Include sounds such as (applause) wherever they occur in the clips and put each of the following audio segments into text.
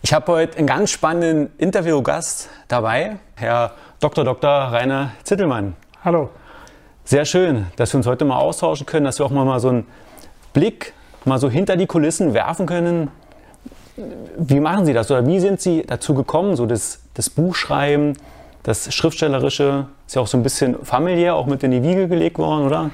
Ich habe heute einen ganz spannenden Interviewgast dabei, Herr Dr. Dr. Rainer Zittelmann. Hallo. Sehr schön, dass wir uns heute mal austauschen können, dass wir auch mal, so einen Blick mal so hinter die Kulissen werfen können. Wie machen Sie das oder wie sind Sie dazu gekommen, so das, das Buchschreiben, das Schriftstellerische ist ja auch so ein bisschen familiär, auch mit in die Wiege gelegt worden, oder?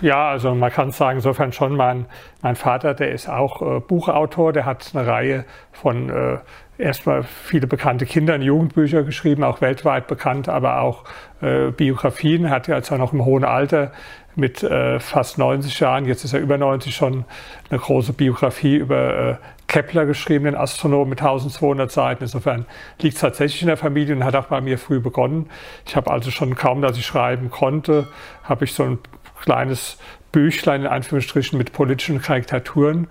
Ja, also man kann sagen, insofern schon, mein, mein Vater, der ist auch äh, Buchautor, der hat eine Reihe von äh, erstmal viele bekannte Kinder- und Jugendbücher geschrieben, auch weltweit bekannt, aber auch äh, Biografien, hat ja also noch im hohen Alter mit äh, fast 90 Jahren, jetzt ist er über 90 schon, eine große Biografie über äh, Kepler geschrieben, den Astronomen mit 1200 Seiten. Insofern liegt es tatsächlich in der Familie und hat auch bei mir früh begonnen. Ich habe also schon kaum, dass ich schreiben konnte, habe ich so ein kleines Büchlein in Anführungsstrichen mit politischen Karikaturen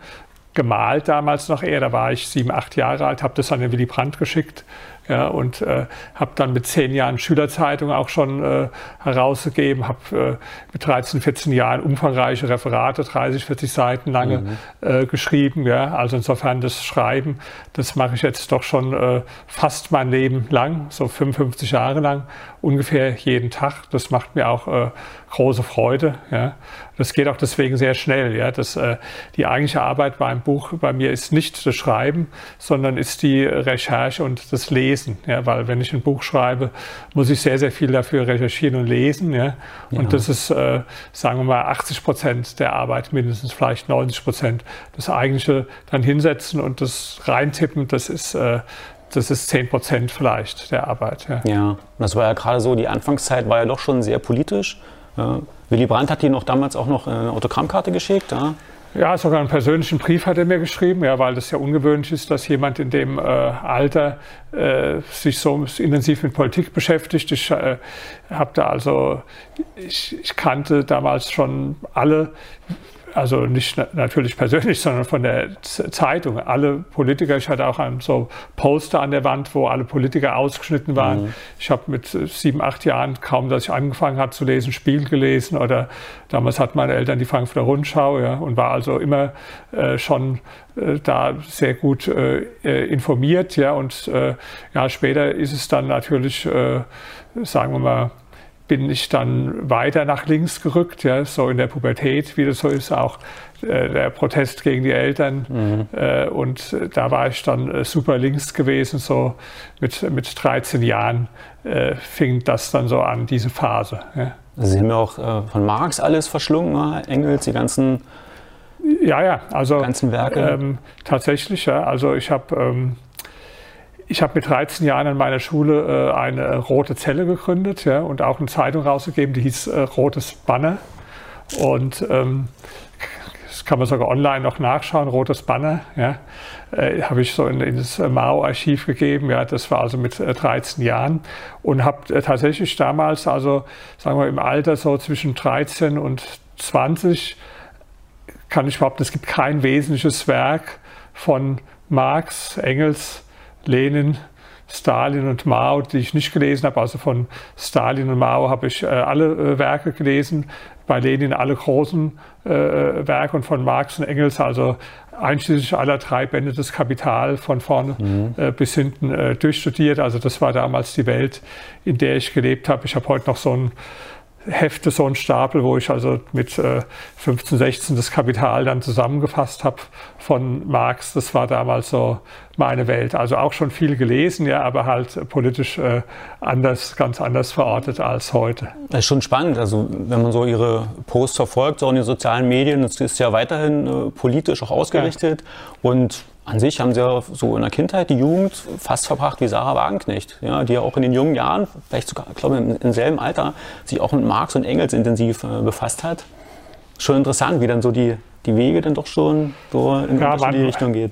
gemalt damals noch eher. Da war ich sieben, acht Jahre alt, habe das an den Willy Brandt geschickt ja, und äh, habe dann mit zehn Jahren Schülerzeitung auch schon äh, herausgegeben, habe äh, mit 13, 14 Jahren umfangreiche Referate, 30, 40 Seiten lange mhm. äh, geschrieben. Ja. Also insofern das Schreiben, das mache ich jetzt doch schon äh, fast mein Leben lang, so 55 Jahre lang, ungefähr jeden Tag. Das macht mir auch äh, große Freude. Ja. Das geht auch deswegen sehr schnell. Ja. Das, äh, die eigentliche Arbeit beim Buch bei mir ist nicht das Schreiben, sondern ist die Recherche und das Lesen. Ja. Weil wenn ich ein Buch schreibe, muss ich sehr, sehr viel dafür recherchieren und lesen. Ja. Und ja. das ist, äh, sagen wir mal, 80 Prozent der Arbeit, mindestens vielleicht 90 Prozent. Das eigentliche dann hinsetzen und das reintippen, das ist äh, das ist 10 Prozent vielleicht der Arbeit. Ja. ja, das war ja gerade so, die Anfangszeit war ja doch schon sehr politisch. Ja. Willy Brandt hat Ihnen noch damals auch noch eine Autogrammkarte geschickt. Ja? Ja, sogar einen persönlichen Brief hat er mir geschrieben, ja, weil das ja ungewöhnlich ist, dass jemand in dem äh, Alter äh, sich so intensiv mit Politik beschäftigt. Ich äh, habe da also, ich, ich kannte damals schon alle also nicht natürlich persönlich, (laughs) sondern von der Zeitung. Alle Politiker, ich hatte auch ein so Poster an der Wand, wo alle Politiker ausgeschnitten waren. Mhm. Ich habe mit sieben, acht Jahren, kaum dass ich angefangen habe zu lesen, Spiel gelesen oder damals hatten meine Eltern die Frankfurter Rundschau ja, und war also immer äh, schon äh, da sehr gut äh, äh informiert. Ja, und äh, ja, später ist es dann natürlich, äh, sagen wir mal, bin ich dann weiter nach links gerückt, ja, so in der Pubertät, wie das so ist, auch äh, der Protest gegen die Eltern. Mhm. Äh, und da war ich dann äh, super links gewesen, so mit, mit 13 Jahren äh, fing das dann so an, diese Phase. Ja. Also Sie haben ja auch äh, von Marx alles verschlungen, ne? Engels, die ganzen ja, ja, also ganzen Werke. Ähm, tatsächlich, ja. Also ich habe ähm, ich habe mit 13 Jahren an meiner Schule äh, eine rote Zelle gegründet ja, und auch eine Zeitung rausgegeben, die hieß äh, Rotes Banner. Und ähm, das kann man sogar online noch nachschauen, Rotes Banner. Ja, äh, habe ich so in, in das Mao-Archiv gegeben. Ja, das war also mit 13 äh, Jahren und habe äh, tatsächlich damals, also sagen wir im Alter so zwischen 13 und 20, kann ich behaupten, es gibt kein wesentliches Werk von Marx, Engels, Lenin, Stalin und Mao, die ich nicht gelesen habe. Also von Stalin und Mao habe ich äh, alle äh, Werke gelesen, bei Lenin alle großen äh, Werke und von Marx und Engels, also einschließlich aller drei Bände des Kapital von vorne mhm. äh, bis hinten äh, durchstudiert. Also das war damals die Welt, in der ich gelebt habe. Ich habe heute noch so ein Hefte, so ein Stapel, wo ich also mit äh, 15, 16 das Kapital dann zusammengefasst habe von Marx. Das war damals so meine Welt. Also auch schon viel gelesen, ja, aber halt politisch äh, anders, ganz anders verortet als heute. Das ist schon spannend. Also wenn man so Ihre Posts verfolgt, so in den sozialen Medien, das ist ja weiterhin äh, politisch auch ausgerichtet ja. und an sich haben sie ja so in der Kindheit die Jugend fast verbracht wie Sarah Wagenknecht, ja, die ja auch in den jungen Jahren, vielleicht sogar, glaube ich, im, im selben Alter, sich auch mit Marx und Engels intensiv äh, befasst hat. Schon interessant, wie dann so die, die Wege dann doch schon so in ja, die Richtung geht.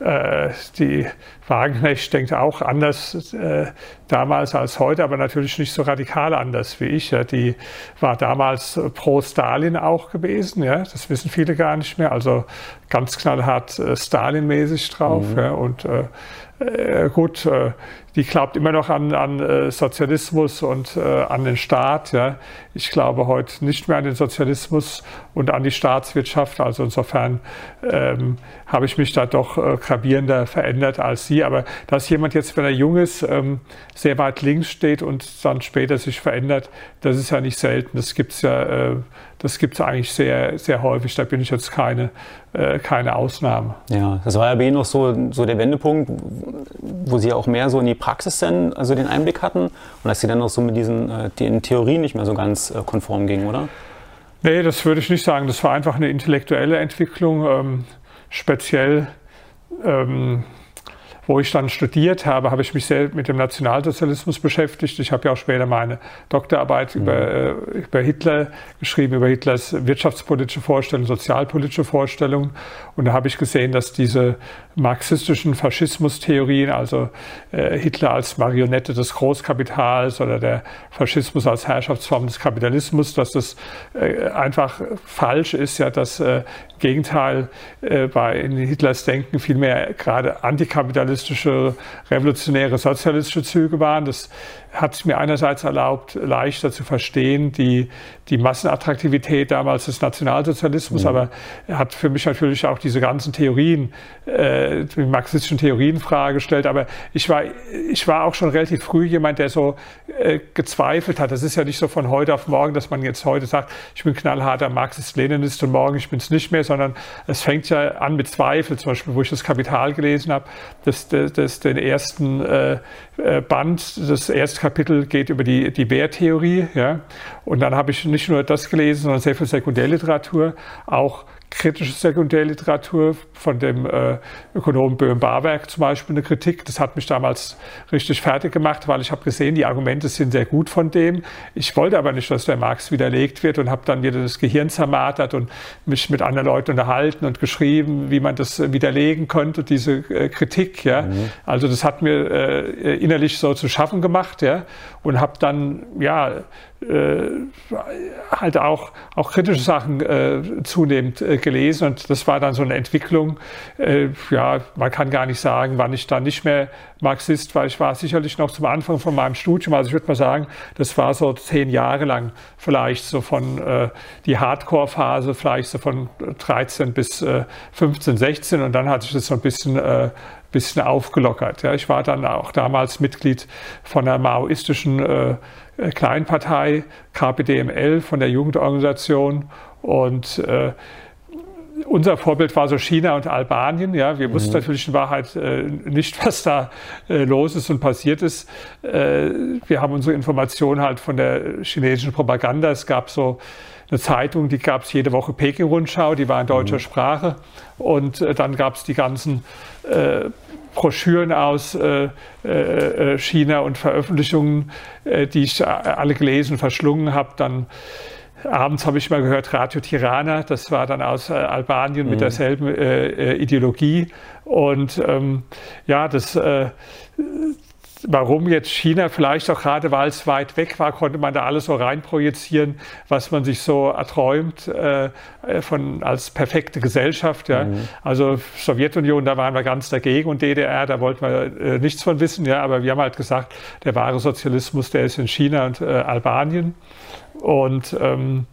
Äh, die Wagenknecht denkt auch anders äh, damals als heute, aber natürlich nicht so radikal anders wie ich. Ja. Die war damals pro Stalin auch gewesen, ja. das wissen viele gar nicht mehr. Also ganz knallhart äh, Stalin-mäßig drauf. Mhm. Ja. Und äh, äh, gut, äh, die glaubt immer noch an, an äh, Sozialismus und äh, an den Staat. Ja. Ich glaube heute nicht mehr an den Sozialismus und an die Staatswirtschaft. Also insofern ähm, habe ich mich da doch äh, gravierender verändert als sie. Aber dass jemand jetzt, wenn er jung ist, ähm, sehr weit links steht und dann später sich verändert, das ist ja nicht selten. Das gibt es ja, äh, das gibt's eigentlich sehr, sehr häufig. Da bin ich jetzt keine, äh, keine Ausnahme. Ja, das war ja bei Ihnen noch so, so der Wendepunkt, wo Sie auch mehr so in die Praxis dann, also den Einblick hatten und dass Sie dann auch so mit diesen äh, den Theorien nicht mehr so ganz äh, konform gingen, oder? Nee, das würde ich nicht sagen. Das war einfach eine intellektuelle Entwicklung, ähm, speziell ähm, wo ich dann studiert habe, habe ich mich sehr mit dem Nationalsozialismus beschäftigt. Ich habe ja auch später meine Doktorarbeit mhm. über, äh, über Hitler geschrieben, über Hitlers wirtschaftspolitische Vorstellungen, sozialpolitische Vorstellungen. Und da habe ich gesehen, dass diese marxistischen Faschismustheorien, also äh, Hitler als Marionette des Großkapitals oder der Faschismus als Herrschaftsform des Kapitalismus, dass das äh, einfach falsch ist, ja, dass äh, Gegenteil äh, bei in Hitlers Denken vielmehr gerade antikapitalistische, revolutionäre, sozialistische Züge waren. Das hat es mir einerseits erlaubt, leichter zu verstehen, die, die Massenattraktivität damals des Nationalsozialismus, mhm. aber hat für mich natürlich auch diese ganzen Theorien, äh, die marxistischen Theorien Frage gestellt. Aber ich war, ich war auch schon relativ früh jemand, der so äh, gezweifelt hat. Das ist ja nicht so von heute auf morgen, dass man jetzt heute sagt, ich bin knallharter Marxist-Leninist und morgen ich bin es nicht mehr, sondern es fängt ja an mit Zweifel. Zum Beispiel, wo ich das Kapital gelesen habe, das, das, das den ersten äh Band, das erste Kapitel geht über die, die Bär-Theorie. Ja? Und dann habe ich nicht nur das gelesen, sondern sehr viel Sekundärliteratur, auch kritische Sekundärliteratur von dem äh, Ökonomen Böhm-Barwerk zum Beispiel eine Kritik. Das hat mich damals richtig fertig gemacht, weil ich habe gesehen, die Argumente sind sehr gut von dem. Ich wollte aber nicht, dass der Marx widerlegt wird und habe dann wieder das Gehirn zermartert und mich mit anderen Leuten unterhalten und geschrieben, wie man das widerlegen könnte, diese äh, Kritik. Ja. Mhm. Also das hat mir äh, innerlich so zu schaffen gemacht ja. und habe dann ja halt auch, auch kritische Sachen äh, zunehmend äh, gelesen und das war dann so eine Entwicklung. Äh, ja, man kann gar nicht sagen, wann ich dann nicht mehr Marxist war. Ich war sicherlich noch zum Anfang von meinem Studium, also ich würde mal sagen, das war so zehn Jahre lang vielleicht so von äh, die Hardcore-Phase, vielleicht so von 13 bis 15, 16 und dann hat sich das so ein bisschen bisschen aufgelockert. Ja, ich war dann auch damals Mitglied von der maoistischen äh, Kleinpartei KPDML von der Jugendorganisation und äh, unser Vorbild war so China und Albanien. Ja, wir wussten mhm. natürlich in Wahrheit äh, nicht, was da äh, los ist und passiert ist. Äh, wir haben unsere Informationen halt von der chinesischen Propaganda. Es gab so eine Zeitung, die gab es jede Woche Peking-Rundschau, die war in deutscher mhm. Sprache. Und äh, dann gab es die ganzen äh, Broschüren aus äh, äh, China und Veröffentlichungen, äh, die ich alle gelesen und verschlungen habe. Dann abends habe ich mal gehört Radio Tirana, das war dann aus äh, Albanien mhm. mit derselben äh, Ideologie. Und ähm, ja, das warum jetzt China, vielleicht auch gerade weil es weit weg war, konnte man da alles so reinprojizieren, was man sich so erträumt äh, von, als perfekte Gesellschaft. Ja. Mhm. Also Sowjetunion, da waren wir ganz dagegen und DDR, da wollten wir äh, nichts von wissen. Ja. Aber wir haben halt gesagt, der wahre Sozialismus, der ist in China und äh, Albanien. Und ähm,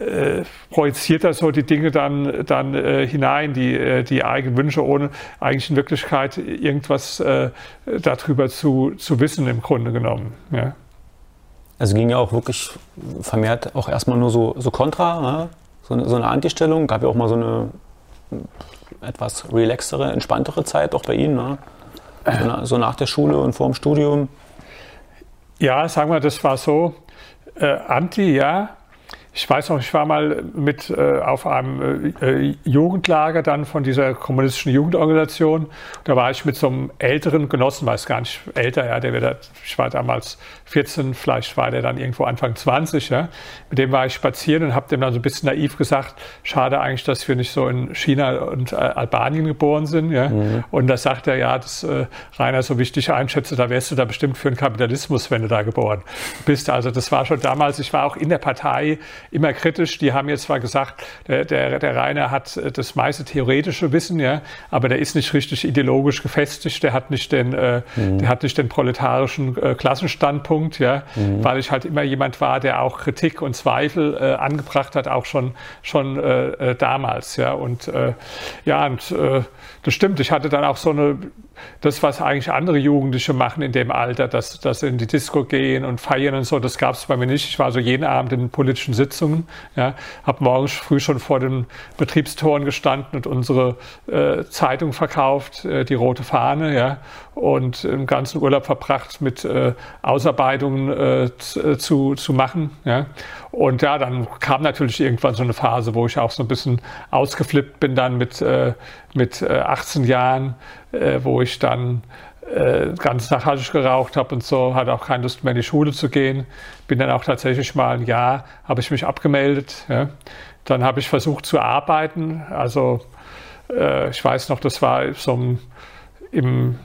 äh, projiziert er so die Dinge dann, dann äh, hinein, die, äh, die eigenen Wünsche, ohne eigentlich in Wirklichkeit irgendwas äh, darüber zu, zu wissen, im Grunde genommen. Ja. Also ging ja auch wirklich vermehrt auch erstmal nur so, so kontra, ne? so, eine, so eine Antistellung. Gab ja auch mal so eine etwas relaxtere, entspanntere Zeit auch bei Ihnen, ne? so, na, so nach der Schule und vor dem Studium. Ja, sagen wir, das war so. Äh, Anti, ja, ich weiß noch, ich war mal mit äh, auf einem äh, Jugendlager dann von dieser kommunistischen Jugendorganisation. Da war ich mit so einem älteren Genossen, weiß gar nicht älter, ja, der wird, ich war damals 14, vielleicht war der dann irgendwo Anfang 20, ja. Mit dem war ich spazieren und habe dem dann so ein bisschen naiv gesagt, schade eigentlich, dass wir nicht so in China und äh, Albanien geboren sind, ja. Mhm. Und da sagt er, ja, das äh, Rainer so wichtig einschätze, da wärst du da bestimmt für den Kapitalismus, wenn du da geboren bist. Also das war schon damals, ich war auch in der Partei, immer kritisch. Die haben jetzt zwar gesagt, der, der, der Rainer hat äh, das meiste theoretische Wissen, ja, aber der ist nicht richtig ideologisch gefestigt, der hat nicht den, äh, mhm. der hat nicht den proletarischen äh, Klassenstandpunkt, ja, mhm. weil ich halt immer jemand war, der auch Kritik und Zweifel äh, angebracht hat, auch schon, schon äh, äh damals, ja. Und äh, ja, und äh, das stimmt. Ich hatte dann auch so eine das, was eigentlich andere Jugendliche machen in dem Alter, dass, dass sie in die Disco gehen und feiern und so, das gab es bei mir nicht. Ich war so jeden Abend in politischen Sitzungen, ja, habe morgens früh schon vor den Betriebstoren gestanden und unsere äh, Zeitung verkauft, äh, die Rote Fahne, ja, und im ganzen Urlaub verbracht mit äh, Ausarbeitungen äh, zu, zu machen, ja. Und ja, dann kam natürlich irgendwann so eine Phase, wo ich auch so ein bisschen ausgeflippt bin dann mit, äh, mit 18 äh, Jahren, äh, wo ich dann äh, ganz Haschisch geraucht habe und so, hatte auch keine Lust mehr in die Schule zu gehen. Bin dann auch tatsächlich mal ein Jahr, habe ich mich abgemeldet. Ja. Dann habe ich versucht zu arbeiten. Also äh, ich weiß noch, das war so im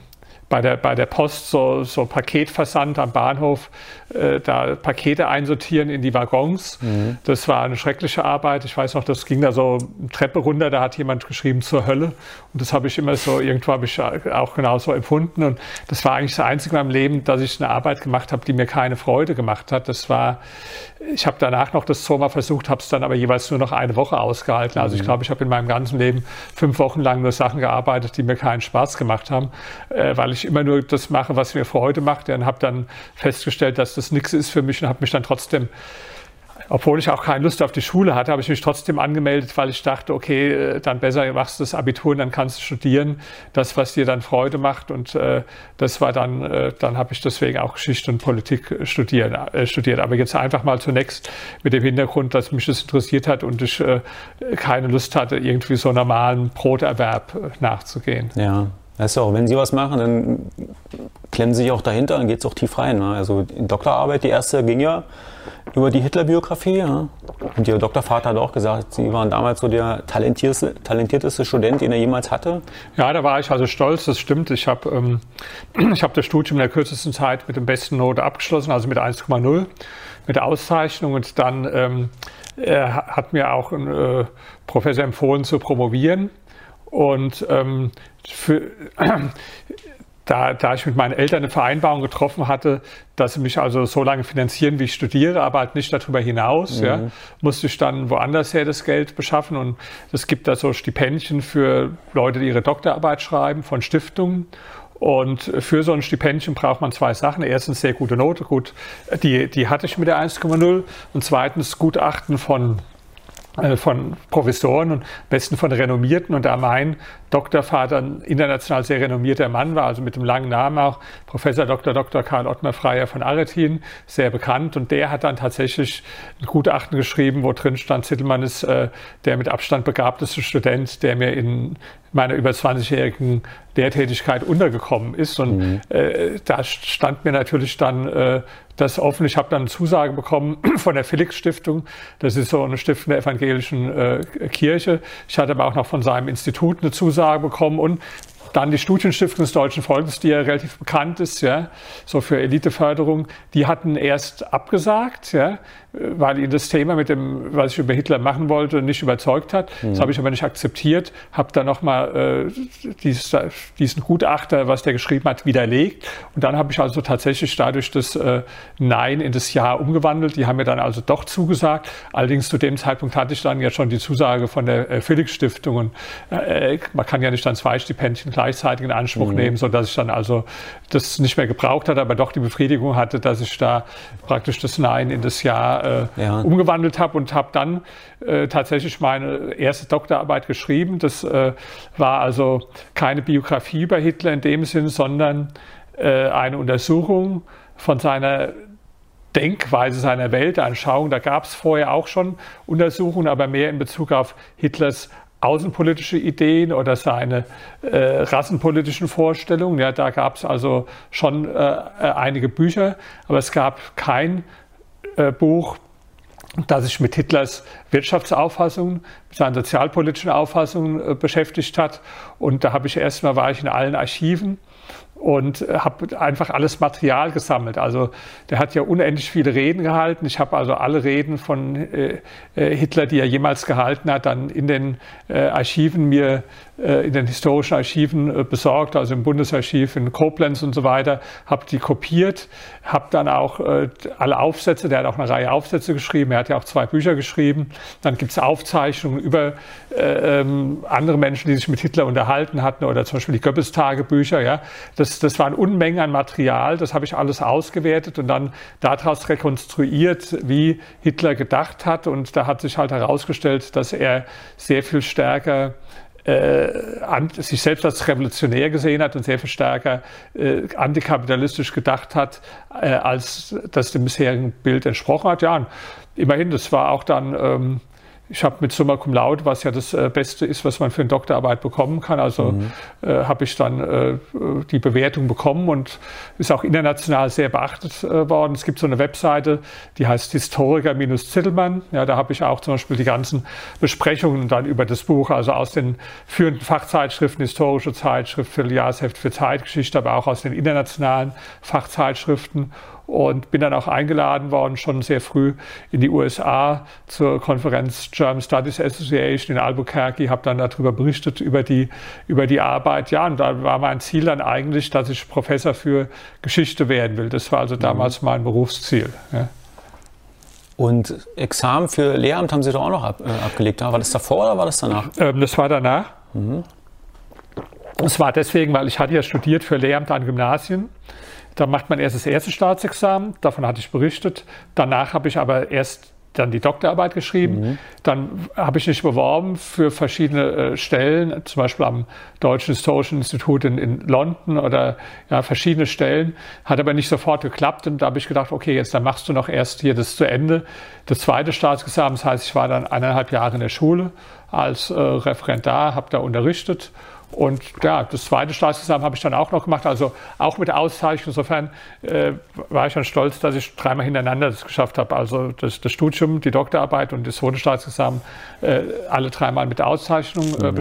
bei der, bei der Post so, so Paketversand am Bahnhof, äh, da Pakete einsortieren in die Waggons. Mhm. Das war eine schreckliche Arbeit. Ich weiß noch, das ging da so Treppe runter, da hat jemand geschrieben zur Hölle. Und das habe ich immer so, irgendwo habe ich auch genauso empfunden. Und das war eigentlich das Einzige in meinem Leben, dass ich eine Arbeit gemacht habe, die mir keine Freude gemacht hat. Das war, ich habe danach noch das Sommer versucht, habe es dann aber jeweils nur noch eine Woche ausgehalten. Also ich mhm. glaube, ich habe in meinem ganzen Leben fünf Wochen lang nur Sachen gearbeitet, die mir keinen Spaß gemacht haben, äh, weil ich immer nur das mache, was mir Freude macht. Und habe dann festgestellt, dass das nichts ist für mich und habe mich dann trotzdem obwohl ich auch keine Lust auf die Schule hatte, habe ich mich trotzdem angemeldet, weil ich dachte, okay, äh, dann besser machst du das Abitur und dann kannst du studieren, das, was dir dann Freude macht. Und äh, das war dann, äh, dann habe ich deswegen auch Geschichte und Politik studieren, äh, studiert. Aber jetzt einfach mal zunächst mit dem Hintergrund, dass mich das interessiert hat und ich äh, keine Lust hatte, irgendwie so normalen Broterwerb äh, nachzugehen. Ja. Weißt du auch, wenn Sie was machen, dann klemmen Sie sich auch dahinter, dann geht es auch tief rein. Ne? Also Doktorarbeit, die erste ging ja über die Hitler-Biografie. Ja? Und Ihr Doktorvater hat auch gesagt, Sie waren damals so der talentierteste, talentierteste Student, den er jemals hatte. Ja, da war ich also stolz, das stimmt. Ich habe ähm, (clears throat) hab das Studium in der kürzesten Zeit mit dem besten Note abgeschlossen, also mit 1,0, mit Auszeichnung. Und dann ähm, hat mir auch ein äh, Professor empfohlen zu promovieren. Und ähm, für, (clears throat) da, da ich mit meinen Eltern eine Vereinbarung getroffen hatte, dass sie mich also so lange finanzieren, wie ich studiere, aber halt nicht darüber hinaus, mhm. ja, musste ich dann woanders her das Geld beschaffen. Und es gibt da so Stipendien für Leute, die ihre Doktorarbeit schreiben, von Stiftungen. Und für so ein Stipendien braucht man zwei Sachen. Erstens sehr gute Note, gut, die, die hatte ich mit der 1,0. Und zweitens Gutachten von von Professoren und besten von renommierten. Und da mein Doktorvater ein international sehr renommierter Mann war, also mit dem langen Namen auch, Professor Dr. Dr. Karl Ottmar Freier von Aretin, sehr bekannt. Und der hat dann tatsächlich ein Gutachten geschrieben, wo drin stand, Zittelmann ist äh, der mit Abstand begabteste Student, der mir in meiner über 20-jährigen Lehrtätigkeit untergekommen ist. Und mhm. äh, da stand mir natürlich dann äh, das offen. Ich habe dann eine Zusage bekommen (clears throat) von der Felix Stiftung. Das ist so eine Stiftung der evangelischen äh, Kirche. Ich hatte aber auch noch von seinem Institut eine Zusage bekommen und dann die Studienstiftung des Deutschen Volkes, die ja relativ bekannt ist, ja, so für Eliteförderung, die hatten erst abgesagt, ja, weil ihn das Thema mit dem, was ich über Hitler machen wollte, nicht überzeugt hat. Mhm. Das habe ich aber nicht akzeptiert, habe dann nochmal äh, dieses, diesen Gutachter, was der geschrieben hat, widerlegt. Und dann habe ich also tatsächlich dadurch das äh, Nein in das Ja umgewandelt. Die haben mir dann also doch zugesagt. Allerdings zu dem Zeitpunkt hatte ich dann ja schon die Zusage von der äh, Felix Stiftung. Und äh, man kann ja nicht dann zwei Stipendien gleichzeitig in Anspruch mhm. nehmen, sodass ich dann also das nicht mehr gebraucht hatte, aber doch die Befriedigung hatte, dass ich da praktisch das Nein in das Ja äh, ja. umgewandelt habe und habe dann äh, tatsächlich meine erste Doktorarbeit geschrieben. Das äh, war also keine Biografie über Hitler in dem Sinn, sondern äh, eine Untersuchung von seiner Denkweise, seiner Weltanschauung. Da gab es vorher auch schon Untersuchungen, aber mehr in Bezug auf Hitlers außenpolitische Ideen oder seine äh, rassenpolitischen Vorstellungen. Ja, da gab es also schon äh, einige Bücher, aber es gab kein äh, Buch das sich mit Hitlers Wirtschaftsauffassung, mit seinen sozialpolitischen Auffassungen äh, beschäftigt hat. Und da habe ich erstmal war ich in allen Archiven und habe einfach alles Material gesammelt. Also der hat ja unendlich viele Reden gehalten. Ich habe also alle Reden von äh, äh, Hitler, die er jemals gehalten hat, dann in den äh, Archiven mir äh, in den historischen Archiven äh, besorgt, also im Bundesarchiv in Koblenz und so weiter, habe die kopiert, habe dann auch äh, alle Aufsätze, der hat auch eine Reihe Aufsätze geschrieben, er hat ja auch zwei Bücher geschrieben, dann gibt es Aufzeichnungen über äh, ähm, andere Menschen, die sich mit Hitler unterhalten hatten oder zum Beispiel die Goebbels-Tagebücher, ja, das, das waren Unmengen an Material, das habe ich alles ausgewertet und dann daraus rekonstruiert, wie Hitler gedacht hat. Und da hat sich halt herausgestellt, dass er sehr viel stärker äh, sich selbst als revolutionär gesehen hat und sehr viel stärker äh, antikapitalistisch gedacht hat, äh, als das dem bisherigen Bild entsprochen hat. Ja, und immerhin, das war auch dann ähm, ich habe mit Summa Cum Laude, was ja das äh, Beste ist, was man für eine Doktorarbeit bekommen kann. Also mhm. äh, habe ich dann äh, die Bewertung bekommen und ist auch international sehr beachtet äh, worden. Es gibt so eine Webseite, die heißt Historiker-Zittelmann. Ja, da habe ich auch zum Beispiel die ganzen Besprechungen dann über das Buch, also aus den führenden Fachzeitschriften, historische Zeitschrift, Vierteljahrsheft für Zeitgeschichte, aber auch aus den internationalen Fachzeitschriften und bin dann auch eingeladen worden, schon sehr früh in die USA zur Konferenz German Studies Association in Albuquerque, habe dann darüber berichtet, über die, über die Arbeit. Ja, und da war mein Ziel dann eigentlich, dass ich Professor für Geschichte werden will. Das war also damals mhm. mein Berufsziel. Ja. Und Examen für Lehramt haben Sie doch auch noch ab, äh, abgelegt. War das davor oder war das danach? Ähm, das war danach. Mhm. Das war deswegen, weil ich hatte ja studiert für Lehramt an Gymnasien da macht man erst das erste Staatsexamen, davon hatte ich berichtet. Danach habe ich aber erst dann die Doktorarbeit geschrieben. Mhm. Dann habe ich mich beworben für verschiedene äh, Stellen, zum Beispiel am Deutschen Historischen Institut in, in, London oder ja, verschiedene Stellen. Hat aber nicht sofort geklappt und da habe ich gedacht, okay, jetzt dann machst du noch erst hier das zu Ende. Das zweite Staatsexamen, das heißt, ich war dann eineinhalb Jahre in der Schule als äh, Referendar, habe da unterrichtet und ja, das zweite Staatsexamen habe ich dann auch noch gemacht, also auch mit Auszeichnung. Insofern äh, war ich dann stolz, dass ich dreimal hintereinander das geschafft habe. Also das, das Studium, die Doktorarbeit und das zweite Staatsexamen äh, alle dreimal mit Auszeichnung äh, mhm.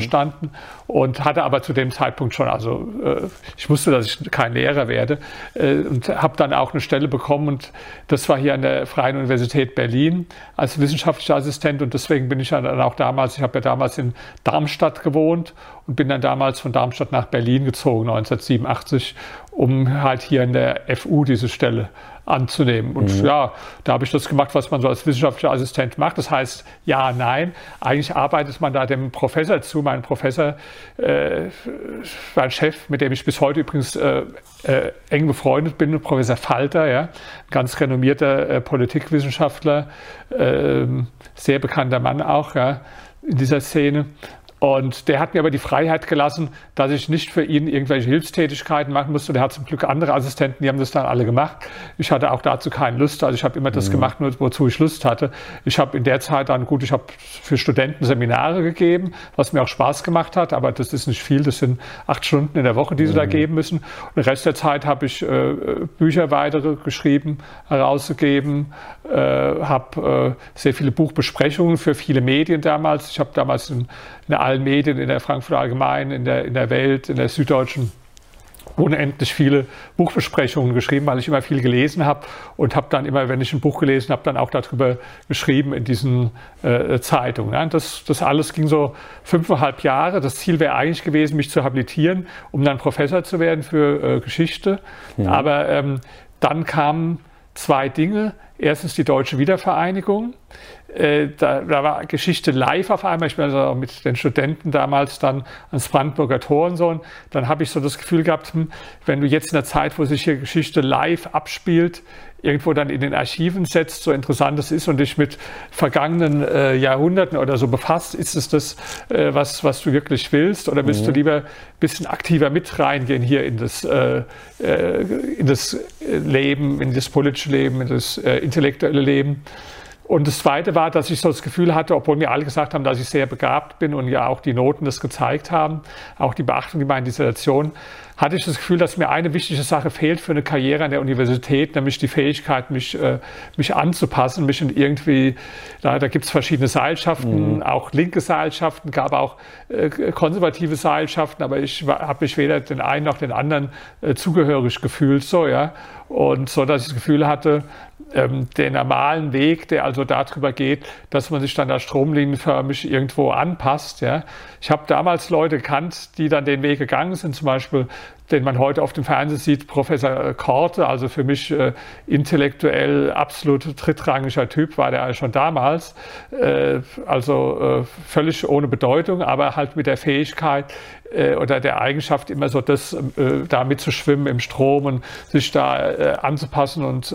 Und hatte aber zu dem Zeitpunkt schon, also äh, ich wusste, dass ich kein Lehrer werde äh, und habe dann auch eine Stelle bekommen. Und das war hier an der Freien Universität Berlin als wissenschaftlicher Assistent. Und deswegen bin ich dann auch damals, ich habe ja damals in Darmstadt gewohnt und bin dann damals von Darmstadt nach Berlin gezogen 1987, um halt hier in der FU diese Stelle anzunehmen. Und mhm. ja, da habe ich das gemacht, was man so als wissenschaftlicher Assistent macht. Das heißt, ja, nein. Eigentlich arbeitet man da dem Professor zu. Mein Professor äh, war ein Chef, mit dem ich bis heute übrigens äh, äh, eng befreundet bin, Professor Falter, ja, ganz renommierter äh, Politikwissenschaftler, ähm, sehr bekannter Mann auch ja, in dieser Szene. Und der hat mir aber die Freiheit gelassen, dass ich nicht für ihn irgendwelche Hilfstätigkeiten machen musste. Der hat zum Glück andere Assistenten, die haben das dann alle gemacht. Ich hatte auch dazu keine Lust. Also ich habe immer das mhm. gemacht, nur wozu ich Lust hatte. Ich habe in der Zeit dann, gut, ich habe für Studenten Seminare gegeben, was mir auch Spaß gemacht hat, aber das ist nicht viel. Das sind acht Stunden in der Woche, die sie da mhm. geben müssen. Und den Rest der Zeit habe ich äh, Bücher weitere geschrieben, herausgegeben, äh, habe äh, sehr viele Buchbesprechungen für viele Medien damals. Ich habe damals in, in allen Medien, in der Frankfurter Allgemeinen, in der, in der Welt, in der Süddeutschen unendlich viele Buchbesprechungen geschrieben, weil ich immer viel gelesen habe und habe dann immer, wenn ich ein Buch gelesen habe, dann auch darüber geschrieben in diesen äh, Zeitungen. Ja, das, das alles ging so fünfeinhalb Jahre. Das Ziel wäre eigentlich gewesen, mich zu habilitieren, um dann Professor zu werden für äh, Geschichte. Ja. Aber ähm, dann kamen zwei Dinge. Erstens die deutsche Wiedervereinigung. Äh, da, da, war Geschichte live auf einmal. Ich bin also mit den Studenten damals dann ans Brandenburger Tor und so. Und dann habe ich so das Gefühl gehabt, hm, wenn du jetzt in der Zeit, wo sich hier Geschichte live abspielt, irgendwo dann in den Archiven setzt, so interessant es ist und dich mit vergangenen äh, Jahrhunderten oder so befasst, ist es das, äh, was, was du wirklich willst? Oder willst mhm. du lieber ein bisschen aktiver mit reingehen hier in das, äh, äh in das Leben, in das politische Leben, in das äh, intellektuelle Leben? Und das Zweite war, dass ich so das Gefühl hatte, obwohl mir alle gesagt haben, dass ich sehr begabt bin und ja auch die Noten das gezeigt haben, auch die Beachtung, die meine Dissertation, hatte ich das Gefühl, dass mir eine wichtige Sache fehlt für eine Karriere an der Universität, nämlich die Fähigkeit, mich, äh, mich anzupassen, mich in irgendwie, da, da gibt es verschiedene Seilschaften, mhm. auch linke Seilschaften, gab auch äh, konservative Seilschaften, aber ich habe mich weder den einen noch den anderen äh, zugehörig gefühlt, so, ja. Und so, dass ich das Gefühl hatte, ähm, der normalen Weg, der also darüber geht, dass man sich dann da stromlinienförmig irgendwo anpasst. Ja. Ich habe damals Leute gekannt, die dann den Weg gegangen sind, zum Beispiel den man heute auf dem Fernsehen sieht, Professor Korte, also für mich äh, intellektuell absolut drittrangiger Typ war der schon damals, äh, also äh, völlig ohne Bedeutung, aber halt mit der Fähigkeit äh, oder der Eigenschaft immer so das äh, da mitzuschwimmen im Strom und sich da äh, anzupassen und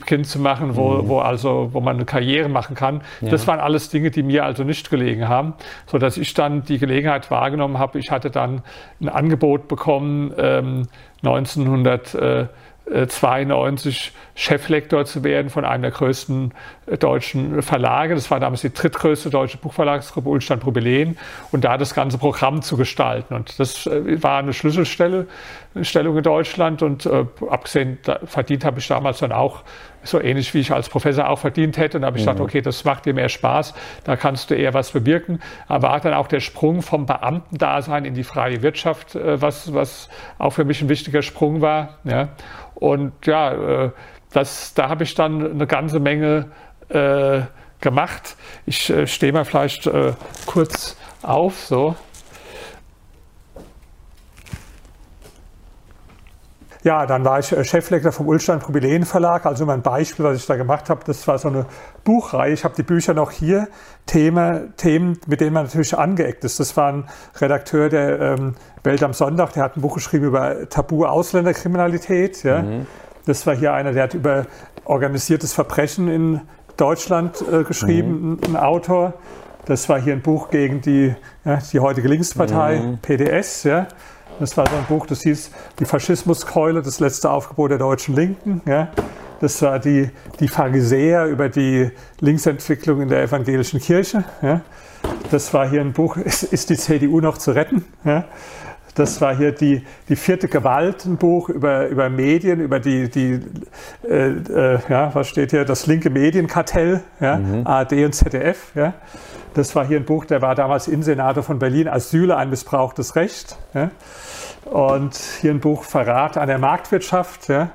Liebkind zu machen, wo, mhm. wo also wo man eine Karriere machen kann. Ja. Das waren alles Dinge, die mir also nicht gelegen haben, so dass ich dann die Gelegenheit wahrgenommen habe. Ich hatte dann ein Angebot bekommen ähm, 1992 Cheflektor zu werden von einem der größten äh, deutschen Verlage. Das war damals die drittgrößte deutsche Buchverlagsgruppe Ulstein Probelen und da das ganze Programm zu gestalten. Und das äh, war eine Schlüsselstelle, Stellung in Deutschland und äh, abgesehen, verdient habe ich damals dann auch so ähnlich wie ich als Professor auch verdient hätte. Und da habe ich mhm. gedacht, okay, das macht dir mehr Spaß, da kannst du eher was bewirken. Aber war dann auch der Sprung vom Beamtendasein in die freie Wirtschaft, äh, was, was auch für mich ein wichtiger Sprung war. Ja. Und ja, äh, das, da habe ich dann eine ganze Menge äh, gemacht. Ich äh, stehe mal vielleicht äh, kurz auf, so. Ja, dann war ich äh, Cheflektor vom Ulstein Jubiläen Verlag. Also mein Beispiel, was ich da gemacht habe, das war so eine Buchreihe. Ich habe die Bücher noch hier. Thema, Themen, mit denen man natürlich angeeckt ist. Das war ein Redakteur der ähm, Welt am Sonntag, der hat ein Buch geschrieben über Tabu Ausländerkriminalität. Ja. Mhm. Das war hier einer, der hat über organisiertes Verbrechen in Deutschland äh, geschrieben, mhm. ein, Autor. Das war hier ein Buch gegen die, ja, die heutige Linkspartei, mhm. PDS. Ja. Das war so ein Buch, das hieß Die Faschismuskeule, das letzte Aufgebot der deutschen Linken. Ja. Das war die, die Pharisäer über die Linksentwicklung in der evangelischen Kirche. Ja. Das war hier ein Buch, ist, ist die CDU noch zu retten? Ja. Das war hier die, die vierte Gewalt, ein Buch über, über Medien, über die, die äh, äh, ja, was steht hier, das linke Medienkartell, ja, mhm. ARD und ZDF. Ja. Das war hier ein Buch, der war damals Innensenator von Berlin, Asyle, ein missbrauchtes Recht. Ja. Und hier ein Buch Verrat an der Marktwirtschaft. Ja.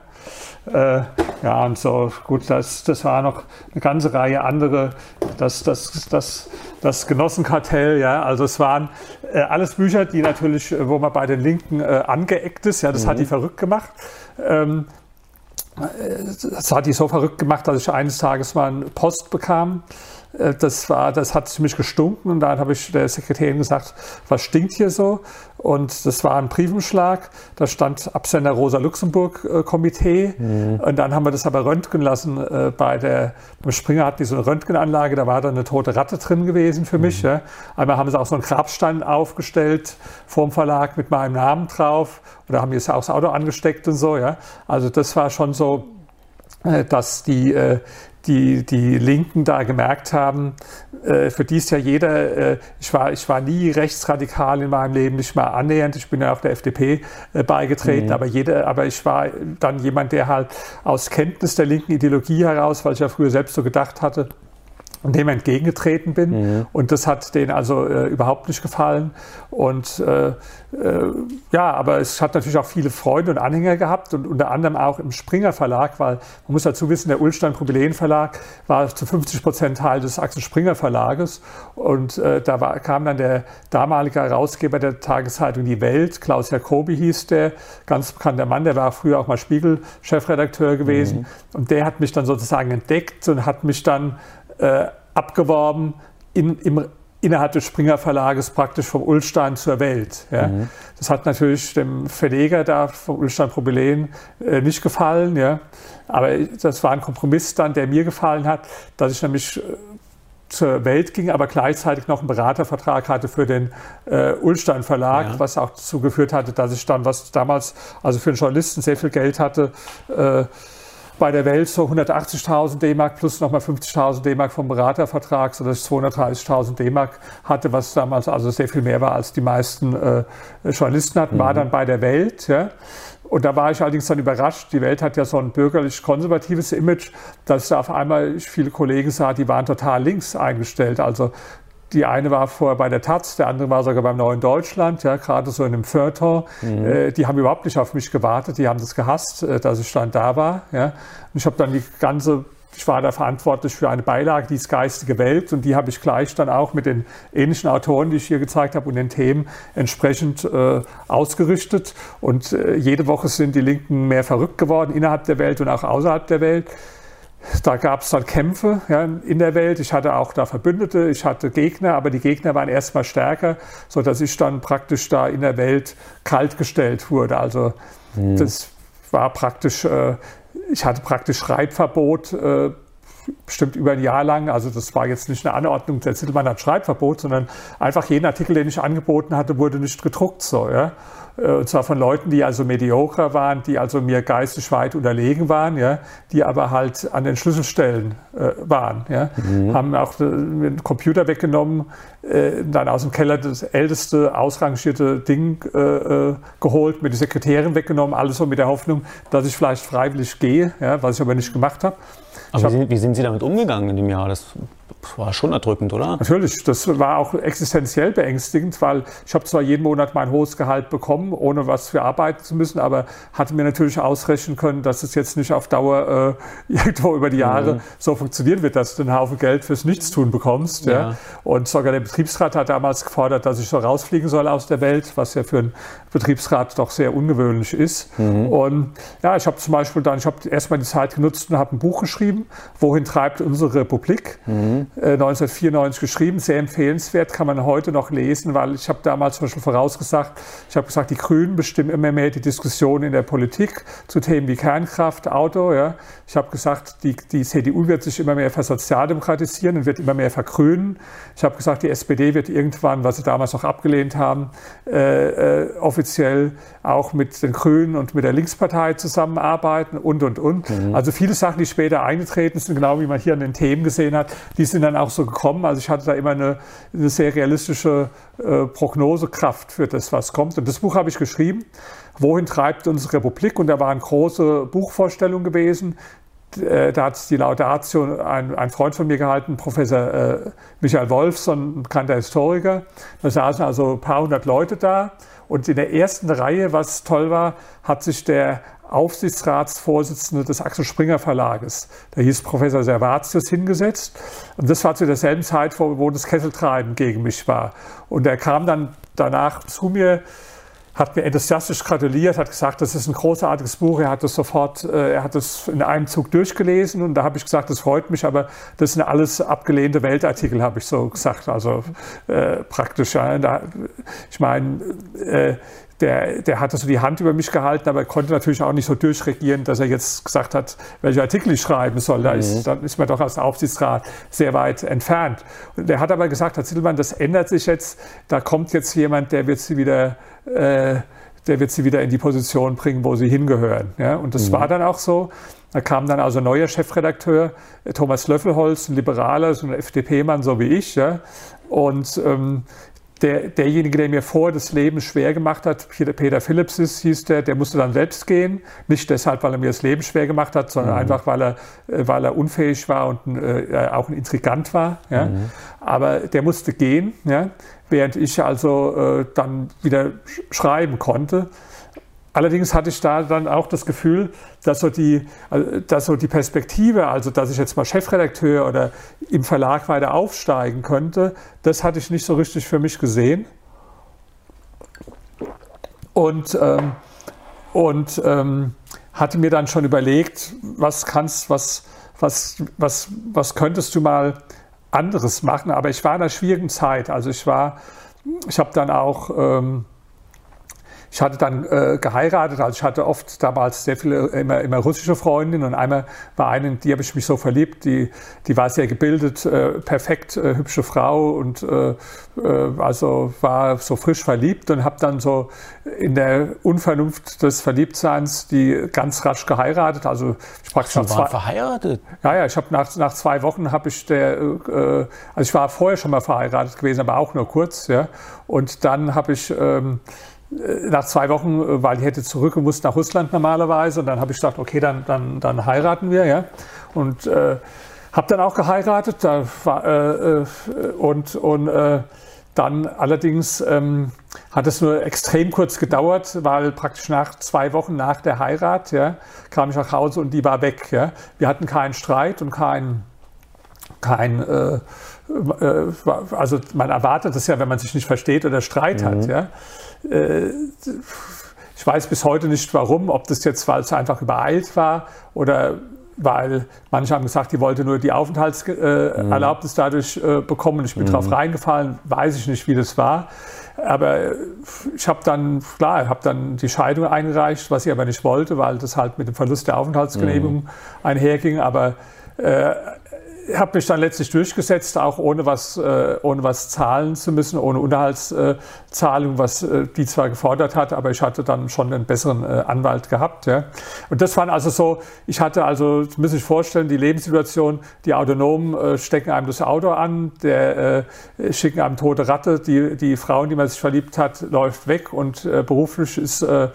Äh, ja, und so, gut, das, das war noch eine ganze Reihe andere, das, das, das, das Genossenkartell, ja, also es waren äh, alles Bücher, die natürlich, äh, wo man bei den Linken äh, angeeckt ist, ja, das mhm. hat die verrückt gemacht. Ähm, äh, das hat die so verrückt gemacht, dass ich eines Tages mal eine Post bekam das, war, das hat ziemlich gestunken und dann habe ich der Sekretärin gesagt, was stinkt hier so? Und das war ein Briefumschlag, da stand Absender Rosa-Luxemburg-Komitee mhm. und dann haben wir das aber röntgen lassen äh, bei der, beim Springer hatten die so eine Röntgenanlage, da war dann eine tote Ratte drin gewesen für mich. Mhm. Ja. Einmal haben sie auch so einen Grabstein aufgestellt vorm Verlag mit meinem Namen drauf oder haben jetzt auch das Auto angesteckt und so. Ja. Also das war schon so, äh, dass die, die, die Linken da gemerkt haben, äh, für die ist ja jeder, äh, ich, war, ich war nie rechtsradikal in meinem Leben, nicht mal annähernd, ich bin ja auf der FDP äh, beigetreten, mhm. aber, jeder, aber ich war dann jemand, der halt aus Kenntnis der linken Ideologie heraus, weil ich ja früher selbst so gedacht hatte, dem entgegengetreten bin. Mhm. Und das hat denen also äh, überhaupt nicht gefallen. Und äh, äh, ja, aber es hat natürlich auch viele Freunde und Anhänger gehabt und unter anderem auch im Springer Verlag, weil man muss dazu wissen, der Ulstein Probilen Verlag war zu 50 Prozent Teil des Axel Springer Verlages. Und äh, da war, kam dann der damalige Herausgeber der Tageszeitung Die Welt, Klaus Jacobi hieß der, ganz bekannter Mann, der war früher auch mal Spiegel-Chefredakteur gewesen. Mhm. Und der hat mich dann sozusagen entdeckt und hat mich dann äh, abgeworben in, im, innerhalb des Springer Verlages praktisch vom Ulstein zur Welt. Ja. Mhm. Das hat natürlich dem Verleger da vom Ulstein Probilen äh, nicht gefallen. Ja. Aber das war ein Kompromiss dann, der mir gefallen hat, dass ich nämlich äh, zur Welt ging, aber gleichzeitig noch einen Beratervertrag hatte für den äh, Ulstein Verlag, ja. was auch dazu geführt hatte, dass ich dann, was damals also für einen Journalisten sehr viel Geld hatte, äh, bei der Welt so 180.000 D-Mark plus nochmal 50.000 D-Mark vom Beratervertrag, sodass ich 230.000 D-Mark hatte, was damals also sehr viel mehr war, als die meisten äh, Journalisten hatten, mhm. war dann bei der Welt. Ja. Und da war ich allerdings dann überrascht. Die Welt hat ja so ein bürgerlich-konservatives Image, dass da auf einmal viele Kollegen sah, die waren total links eingestellt. Also die eine war vorher bei der Taz, der andere war sogar beim Neuen Deutschland, ja, gerade so in einem Feuilleton. Mhm. Äh, die haben überhaupt nicht auf mich gewartet, die haben das gehasst, äh, dass ich dann da war. Ja. Und ich habe dann die ganze ich war da verantwortlich für eine Beilage, die ist Geistige Welt, und die habe ich gleich dann auch mit den ähnlichen Autoren, die ich hier gezeigt habe, und den Themen entsprechend äh, ausgerichtet. Und äh, jede Woche sind die Linken mehr verrückt geworden, innerhalb der Welt und auch außerhalb der Welt. Da gab es dann Kämpfe ja, in der Welt. Ich hatte auch da Verbündete, ich hatte Gegner, aber die Gegner waren erstmal stärker, sodass ich dann praktisch da in der Welt kaltgestellt wurde. Also mhm. das war praktisch, äh, ich hatte praktisch Schreibverbot. Äh, bestimmt über ein Jahr lang. Also das war jetzt nicht eine Anordnung, der Zittelmann hat Schreibverbot, sondern einfach jeden Artikel, den ich angeboten hatte, wurde nicht gedruckt. So, ja. Äh, und zwar von Leuten, die also mediocre waren, die also mir geistig weit unterlegen waren, ja, die aber halt an den Schlüsselstellen äh, waren. Ja. Mhm. Haben auch den Computer weggenommen, äh, dann aus dem Keller das älteste, ausrangierte Ding äh, äh, geholt, mir die Sekretärin weggenommen, alles so mit der Hoffnung, dass ich vielleicht freiwillig gehe, ja, was ich aber nicht gemacht habe. Aber wie, wie, sind Sie damit umgegangen in dem Jahr? Das war schon erdrückend, oder? Natürlich, das war auch existenziell beängstigend, weil ich habe zwar jeden Monat mein hohes Gehalt bekommen, ohne was für arbeiten zu müssen, aber hatte mir natürlich ausrechnen können, dass es jetzt nicht auf Dauer äh, (laughs) irgendwo über die Jahre mhm. so funktionieren wird, dass du einen Haufen Geld fürs Nichtstun bekommst. Ja. ja. Und sogar der Betriebsrat hat damals gefordert, dass ich so rausfliegen soll aus der Welt, was ja für einen Betriebsrat doch sehr ungewöhnlich ist. Mhm. Und ja, ich habe zum Beispiel dann, ich habe erstmal die Zeit genutzt und habe ein Buch geschrieben, Wohin treibt unsere Republik? Mhm. 1994 äh, geschrieben, sehr empfehlenswert, kann man heute noch lesen, weil ich habe damals zum Beispiel vorausgesagt, ich habe gesagt, die Grünen bestimmen immer mehr die Diskussion in der Politik zu Themen wie Kernkraft, Auto. Ja. Ich habe gesagt, die, die CDU wird sich immer mehr versozialdemokratisieren und wird immer mehr vergrünen. Ich habe gesagt, die SPD wird irgendwann, was sie damals noch abgelehnt haben, äh, äh, offiziell auch mit den Grünen und mit der Linkspartei zusammenarbeiten und, und, und. Mhm. Also viele Sachen, die später eingetreten sind, genau wie man hier an den Themen gesehen hat, die sind dann auch so gekommen. Also ich hatte da immer eine, eine sehr realistische äh, Prognosekraft für das, was kommt. Und das Buch habe ich geschrieben. Wohin treibt unsere Republik? Und da war eine große Buchvorstellung gewesen. Äh, da hat die Laudatio ein, ein, Freund von mir gehalten, Professor äh, Michael Wolf, so ein bekannter Historiker. Da saßen also ein paar hundert Leute da. Und in der ersten Reihe, was toll war, hat sich der Aufsichtsratsvorsitzende des Axel Springer Verlages, der hieß Professor Servatius, hingesetzt. Und das war zu derselben Zeit, wo das Kesseltreiben gegen mich war. Und er kam dann danach zu mir, hat mir enthusiastisch gratuliert, hat gesagt, das ist ein großartiges Buch. Er hat es sofort, äh, er hat es in einem Zug durchgelesen und da habe ich gesagt, das freut mich, aber das sind alles abgelehnte Weltartikel, habe ich so gesagt. Also äh, praktisch. Ja, da, ich meine, äh, der, der hatte so die Hand über mich gehalten, aber konnte natürlich auch nicht so durchregieren, dass er jetzt gesagt hat, welche Artikel ich schreiben soll. Da ist, mhm. dann ist man doch als Aufsichtsrat sehr weit entfernt. Und der hat aber gesagt, Herr Zittelmann, das ändert sich jetzt. Da kommt jetzt jemand, der wird sie wieder, äh, der wird sie wieder in die Position bringen, wo sie hingehören. Ja? Und das mhm. war dann auch so. Da kam dann also ein neuer Chefredakteur, Thomas Löffelholz, ein Liberaler, so ein FDP-Mann, so wie ich. Ja? Und ähm, der, derjenige, der mir vor das Leben schwer gemacht hat, Peter Phillips ist, hieß der, der musste dann selbst gehen. Nicht deshalb, weil er mir das Leben schwer gemacht hat, sondern mhm. einfach, weil er, äh, weil er unfähig war und äh, auch ein Intrigant war. Ja. Mhm. Aber der musste gehen, ja, während ich also äh, dann wieder schreiben konnte. Allerdings hatte ich da dann auch das Gefühl, dass so die, äh, dass so die Perspektive, also dass ich jetzt mal Chefredakteur oder im Verlag weiter aufsteigen könnte, das hatte ich nicht so richtig für mich gesehen. Und, ähm, und ähm, hatte mir dann schon überlegt, was kannst, was, was, was, was könntest du mal anderes machen? Aber ich war in einer schwierigen Zeit. Also ich war, ich habe dann auch ähm, ich hatte dann äh, geheiratet, also ich hatte oft damals sehr viele, immer, immer russische Freundinnen und einmal war eine, in die habe ich mich so verliebt, die, die war sehr gebildet, äh, perfekt, äh, hübsche Frau und äh, äh, also war so frisch verliebt und habe dann so in der Unvernunft des Verliebtseins die ganz rasch geheiratet. Also ich praktisch nach zwei, verheiratet? Ja, ja, ich habe nach, nach zwei Wochen habe ich der, äh, also ich war vorher schon mal verheiratet gewesen, aber auch nur kurz, ja. Und dann habe ich ähm, äh, nach zwei Wochen, äh, weil ich hätte zurückgemusst nach Russland normalerweise. Und dann habe ich gesagt, okay, dann, dann, dann heiraten wir. Ja? Und äh, habe dann auch geheiratet. Da war, äh, äh, und und äh, dann allerdings ähm, hat es nur extrem kurz gedauert, weil praktisch nach zwei Wochen nach der Heirat ja, kam ich nach Hause und die war weg. Ja. Wir hatten keinen Streit und kein, kein äh, also man erwartet es ja, wenn man sich nicht versteht oder Streit mhm. hat. Ja. Äh, ich weiß bis heute nicht warum, ob das jetzt, weil es einfach übereilt war oder weil manche haben gesagt, die wollte nur die Aufenthaltserlaubnis mhm. dadurch äh, bekommen. Ich bin mhm. drauf reingefallen, weiß ich nicht, wie das war. Aber ich habe dann, klar, habe dann die Scheidung eingereicht, was ich aber nicht wollte, weil das halt mit dem Verlust der Aufenthaltsgenehmigung mhm. einherging. Aber äh, habe mich dann letztlich durchgesetzt, auch ohne was, äh, ohne was zahlen zu müssen, ohne Unterhaltszahlung, was äh, die zwar gefordert hat, aber ich hatte dann schon einen besseren äh, Anwalt gehabt. Ja. Und das waren also so, ich hatte also, das müssen Sie sich vorstellen, die Lebenssituation, die Autonomen äh, stecken einem das Auto an, der äh, schicken einem tote Ratte, die, die Frau, in die man sich verliebt hat, läuft weg und äh, beruflich ist äh,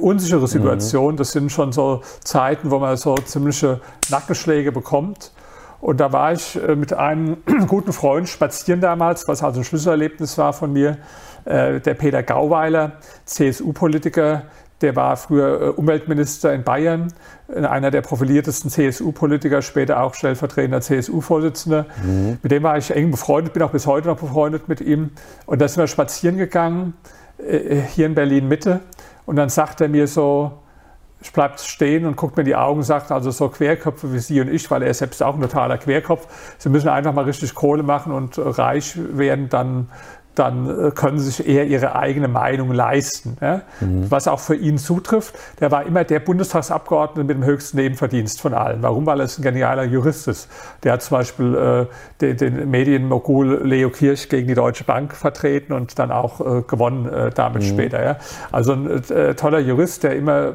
unsichere Situation. Mhm. Das sind schon so Zeiten, wo man so ziemliche Nackenschläge bekommt. Und da war ich äh, mit einem (clears throat) guten Freund spazieren damals, was also ein Schlüsselerlebnis war von mir. Äh, der Peter Gauweiler, CSU-Politiker, der war früher äh, Umweltminister in Bayern, einer der profiliertesten CSU-Politiker, später auch stellvertretender CSU-Vorsitzender. Mhm. Mit dem war ich eng befreundet, bin auch bis heute noch befreundet mit ihm. Und da sind wir spazieren gegangen, hier in Berlin Mitte. Und dann sagt er mir so, ich bleibe stehen und guckt mir in die Augen, sagt also so Querköpfe wie Sie und ich, weil er ist selbst auch ein totaler Querkopf. Sie müssen einfach mal richtig Kohle machen und reich werden, dann dann äh, können sie sich eher ihre eigene Meinung leisten. Ja? Mhm. Was auch für ihn zutrifft. Der war immer der Bundestagsabgeordnete mit dem höchsten Nebenverdienst von allen. Warum? Weil er ein genialer Jurist ist. Der hat zum Beispiel äh, den, den Medienmogul Leo Kirch gegen die Deutsche Bank vertreten und dann auch äh, gewonnen äh, damit mhm. später. Ja? Also ein äh, toller Jurist, der immer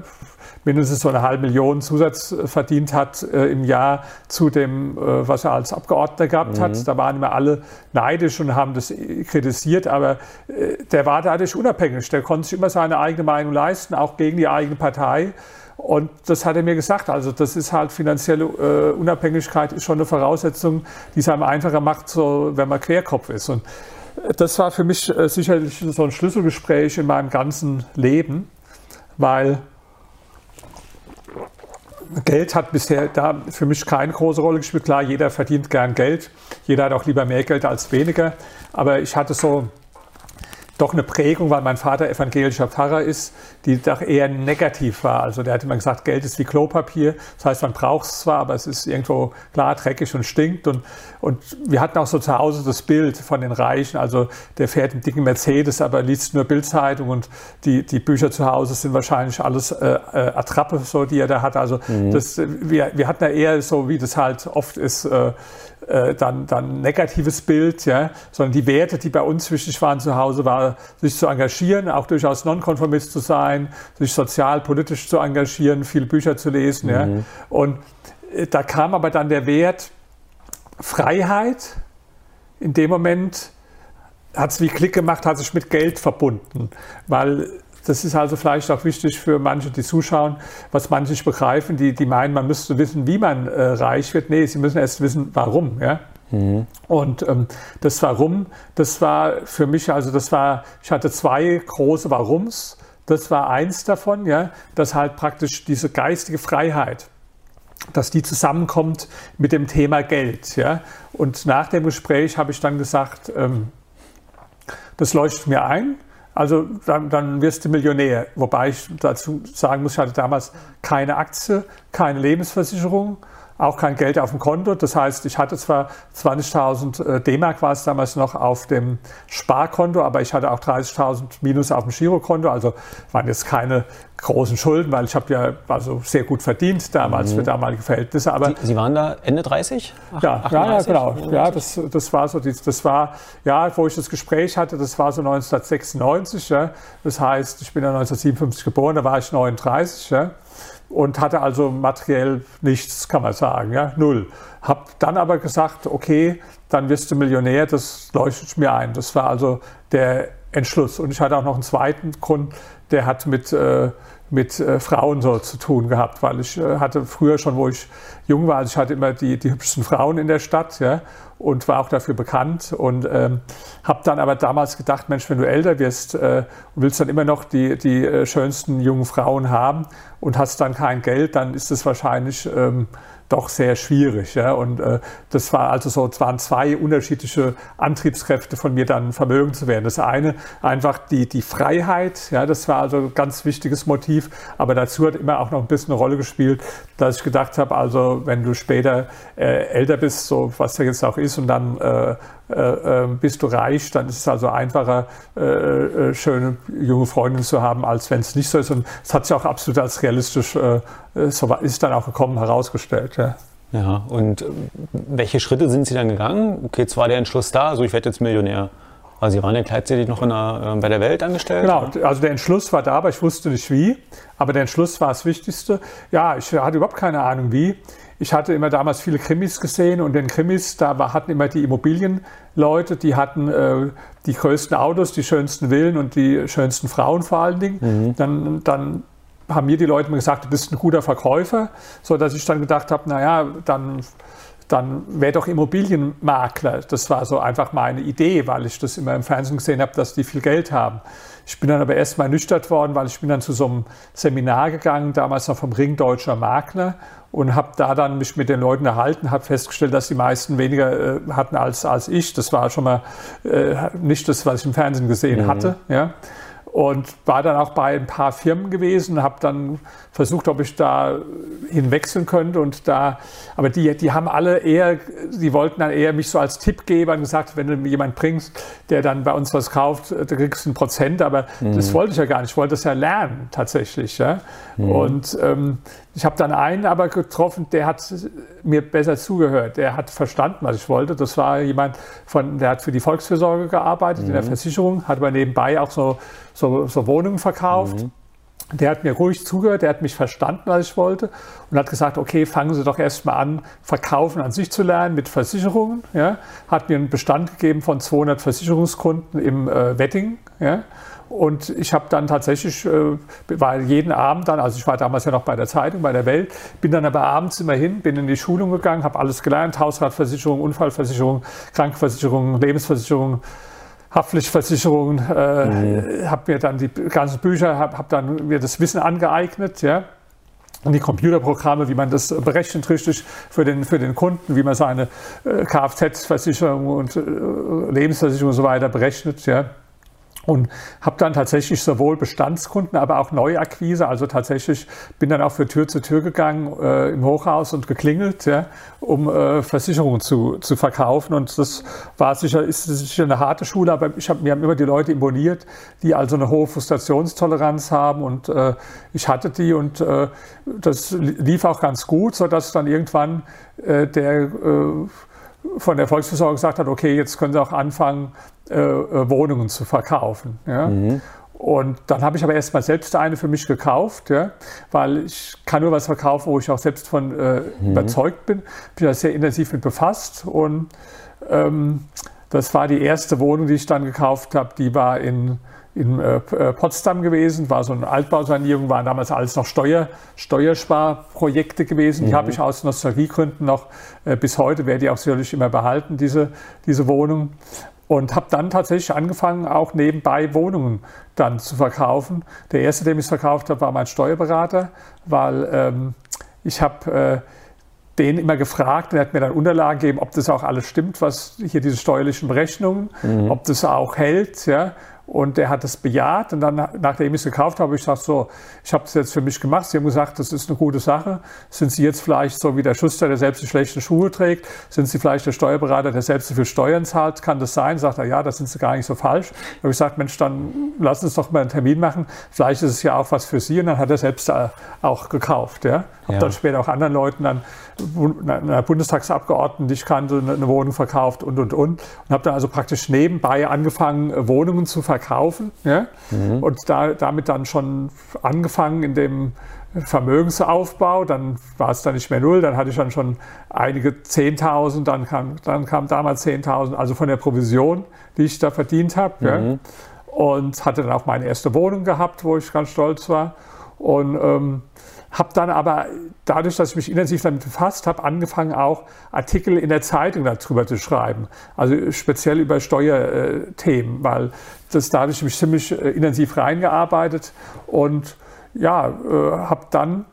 mindestens so eine halbe Million Zusatz verdient hat äh, im Jahr zu dem, äh, was er als Abgeordneter gehabt mhm. hat. Da waren immer alle neidisch und haben das kritisiert, aber äh, der war dadurch unabhängig. Der konnte sich immer seine eigene Meinung leisten, auch gegen die eigene Partei. Und das hat er mir gesagt. Also das ist halt finanzielle äh, Unabhängigkeit ist schon eine Voraussetzung, die es einem einfacher macht, so, wenn man Querkopf ist. Und das war für mich äh, sicherlich so ein Schlüsselgespräch in meinem ganzen Leben, weil Geld hat bisher da für mich keine große Rolle gespielt. Klar, jeder verdient gern Geld. Jeder hat auch lieber mehr Geld als weniger. Aber ich hatte so doch eine Prägung, weil mein Vater evangelischer Pfarrer ist, die doch eher negativ war. Also der hat immer gesagt, Geld ist wie Klopapier. Das heißt, man braucht es zwar, aber es ist irgendwo klar dreckig und stinkt. Und, und wir hatten auch so zu Hause das Bild von den Reichen. Also der fährt einen dicken Mercedes, aber liest nur Bildzeitung und die, die Bücher zu Hause sind wahrscheinlich alles äh, äh, Attrappe, so die er da hat. Also mhm. das, wir, wir hatten ja eher so, wie das halt oft ist, äh, äh, dann, dann negatives Bild, ja, sondern die Werte, die bei uns wichtig waren zu Hause, war, sich zu engagieren, auch durchaus nonkonformist zu sein, sich sozial, politisch zu engagieren, viele Bücher zu lesen. Mhm. Ja. Und äh, da kam aber dann der Wert Freiheit. In dem Moment hat es wie Klick gemacht, hat sich mit Geld verbunden, weil das ist also vielleicht auch wichtig für manche, die zuschauen, was manche nicht begreifen, die, die meinen, man müsste wissen, wie man äh, reich wird. Nee, sie müssen erst wissen, warum. Ja? Mhm. Und ähm, das Warum, das war für mich, also das war, ich hatte zwei große Warums. Das war eins davon, ja, dass halt praktisch diese geistige Freiheit, dass die zusammenkommt mit dem Thema Geld. Ja. Und nach dem Gespräch habe ich dann gesagt, ähm, das leuchtet mir ein. Also dann, dann, wirst du Millionär. Wobei ich dazu sagen muss, ich hatte damals keine Aktie, keine Lebensversicherung, auch kein Geld auf dem Konto. Das heißt, ich hatte zwar 20.000 äh, D-Mark war es damals noch auf dem Sparkonto, aber ich hatte auch 30.000 Minus auf dem Girokonto. Also waren jetzt keine großen Schulden, weil ich habe ja also sehr gut verdient damals mhm. für damalige Verhältnisse. Aber Sie, Sie waren da Ende 30? Ach, ja, 38, ja, genau. Ja, das, das war so, das war, ja, wo ich das Gespräch hatte, das war so 1996. Ja. Das heißt, ich bin ja 1957 geboren, da war ich 39. Ja und hatte also materiell nichts, kann man sagen, ja, null. Hab dann aber gesagt, okay, dann wirst du Millionär, das leuchtet mir ein. Das war also der Entschluss. Und ich hatte auch noch einen zweiten Grund, der hat mit, äh, mit äh, Frauen so zu tun gehabt, weil ich äh, hatte früher schon, wo ich jung war, also ich hatte immer die, die hübschesten Frauen in der Stadt, ja, und war auch dafür bekannt und ähm, habe dann aber damals gedacht, Mensch, wenn du älter wirst äh, und willst dann immer noch die, die äh, schönsten jungen Frauen haben und hast dann kein Geld, dann ist es wahrscheinlich ähm, doch sehr schwierig. Ja? Und äh, das war also so, es waren zwei unterschiedliche Antriebskräfte von mir, dann Vermögen zu werden. Das eine einfach die, die Freiheit, ja, das war also ein ganz wichtiges Motiv, aber dazu hat immer auch noch ein bisschen eine Rolle gespielt, dass ich gedacht habe, also wenn du später äh, älter bist, so was ja jetzt auch ist, und dann äh, äh, äh, bist du reich, dann ist es also einfacher, äh, äh schöne junge Freundinnen zu haben, als wenn es nicht so ist. Und es hat sich auch absolut als realistisch, äh, so ist dann auch gekommen, herausgestellt. Ja. ja, und welche Schritte sind Sie dann gegangen? Okay, jetzt war der Entschluss da, also ich werde jetzt Millionär. Also Sie waren ja gleichzeitig noch der, äh, bei der Welt angestellt? Genau, also der Entschluss war da, aber ich wusste nicht wie. Aber der Entschluss war das Wichtigste. Ja, ich hatte überhaupt keine Ahnung wie. Ich hatte immer damals viele Krimis gesehen und in Krimis, da hatten immer die Immobilienleute, die hatten äh, die größten Autos, die schönsten Villen und die schönsten Frauen vor allen Dingen. Mhm. Dann, dann haben mir die Leute immer gesagt, du bist ein guter Verkäufer, so dass ich dann gedacht habe, naja, dann dann wäre doch Immobilienmakler. Das war so einfach meine Idee, weil ich das immer im Fernsehen gesehen habe, dass die viel Geld haben. Ich bin dann aber erst mal ernüchtert worden, weil ich bin dann zu so einem Seminar gegangen, damals noch vom Ring Deutscher Makler und habe da dann mich mit den Leuten erhalten, habe festgestellt, dass die meisten weniger äh, hatten als, als ich. Das war schon mal äh, nicht das, was ich im Fernsehen gesehen mhm. hatte. Ja und war dann auch bei ein paar Firmen gewesen, habe dann versucht, ob ich da hinwechseln könnte und da, aber die, die haben alle eher, die wollten dann eher mich so als Tippgeber und gesagt, wenn du mir jemanden bringst, der dann bei uns was kauft, da kriegst du ein Prozent, aber mhm. das wollte ich ja gar nicht, ich wollte das ja lernen tatsächlich. Ja? Mhm. Und ähm, ich habe dann einen aber getroffen, der hat mir besser zugehört, der hat verstanden, was ich wollte. Das war jemand, von, der hat für die Volksfürsorge gearbeitet, mhm. in der mhm. Versicherung, hat aber nebenbei auch so so, so Wohnungen verkauft. Mhm. Der hat mir ruhig zugehört, der hat mich verstanden, was ich wollte und hat gesagt, okay, fangen Sie doch erstmal an, Verkaufen an sich zu lernen mit Versicherungen. Ja. Hat mir einen Bestand gegeben von 200 Versicherungskunden im äh, Wedding. Ja. Und ich habe dann tatsächlich, äh, war jeden Abend dann, also ich war damals ja noch bei der Zeitung, bei der Welt, bin dann aber abends immer hin, bin in die Schulung gegangen, habe alles gelernt, Hausratversicherung, Unfallversicherung, Krankenversicherung, Lebensversicherung, Haftpflichtversicherung, äh, mhm. habe mir dann die ganzen Bücher, habe hab dann mir das Wissen angeeignet, ja. Und die Computerprogramme, wie man das berechnet richtig für den, für den Kunden, wie man seine äh, Kfz-Versicherung und äh, Lebensversicherung und so weiter berechnet, ja und habe dann tatsächlich sowohl Bestandskunden, aber auch Neuakquise. Also tatsächlich bin dann auch für Tür zu Tür gegangen äh, im Hochhaus und geklingelt, ja, um äh, Versicherungen zu, zu verkaufen. Und das war sicher, ist sicher eine harte Schule, aber ich hab, mir haben immer die Leute imponiert, die also eine hohe Frustrationstoleranz haben. Und äh, ich hatte die und äh, das lief auch ganz gut, sodass dann irgendwann äh, der äh, von der Volksversorgung gesagt hat, okay, jetzt können Sie auch anfangen, äh, äh, Wohnungen zu verkaufen. Ja? Mhm. Und dann habe ich aber erstmal selbst eine für mich gekauft, ja, weil ich kann nur was verkaufen, wo ich auch selbst von äh, mhm. überzeugt bin. Bin da sehr intensiv mit befasst und ähm, das war die erste Wohnung, die ich dann gekauft habe. Die war in, in äh, äh Potsdam gewesen, war so eine Altbausanierung, waren damals alles noch Steuer, Steuersparprojekte gewesen. Mhm. Die habe ich aus Nostalgiegründen noch äh, bis heute, werde die auch sicherlich immer behalten, diese, diese Wohnung und habe dann tatsächlich angefangen, auch nebenbei Wohnungen dann zu verkaufen. Der erste, den ich verkauft habe, war mein Steuerberater, weil ähm, ich habe äh, den immer gefragt und er hat mir dann Unterlagen gegeben, ob das auch alles stimmt, was hier diese steuerlichen Berechnungen, mhm. ob das auch hält. Ja? Und der hat es bejaht. Und dann, nachdem ich es gekauft habe, ich gesagt, so, ich habe das jetzt für mich gemacht. Sie haben gesagt, das ist eine gute Sache. Sind Sie jetzt vielleicht so wie der Schuster, der selbst die schlechten Schuhe trägt? Sind Sie vielleicht der Steuerberater, der selbst so viel Steuern zahlt? Kann das sein? Sagt er, ja, da sind Sie gar nicht so falsch. Da habe ich gesagt, Mensch, dann lassen Sie uns doch mal einen Termin machen. Vielleicht ist es ja auch was für Sie. Und dann hat er selbst auch gekauft. Ja? Habe ja. dann später auch anderen Leuten dann einer Bundestagsabgeordneten, die ich kannte, eine Wohnung verkauft und, und, und. Und habe dann also praktisch nebenbei angefangen, Wohnungen zu verkaufen. Ja? Mhm. Und da, damit dann schon angefangen in dem Vermögensaufbau, dann war es dann nicht mehr null, dann hatte ich dann schon einige 10.000, dann kam, dann kam damals 10.000, also von der Provision, die ich da verdient habe. Mhm. Ja? Und hatte dann auch meine erste Wohnung gehabt, wo ich ganz stolz war. Und ähm, habe dann aber dadurch, dass ich mich intensiv damit befasst habe, angefangen auch Artikel in der Zeitung darüber zu schreiben. Also speziell über Steuerthemen, weil das da habe ich mich ziemlich äh, intensiv reingearbeitet und ja, äh, habe dann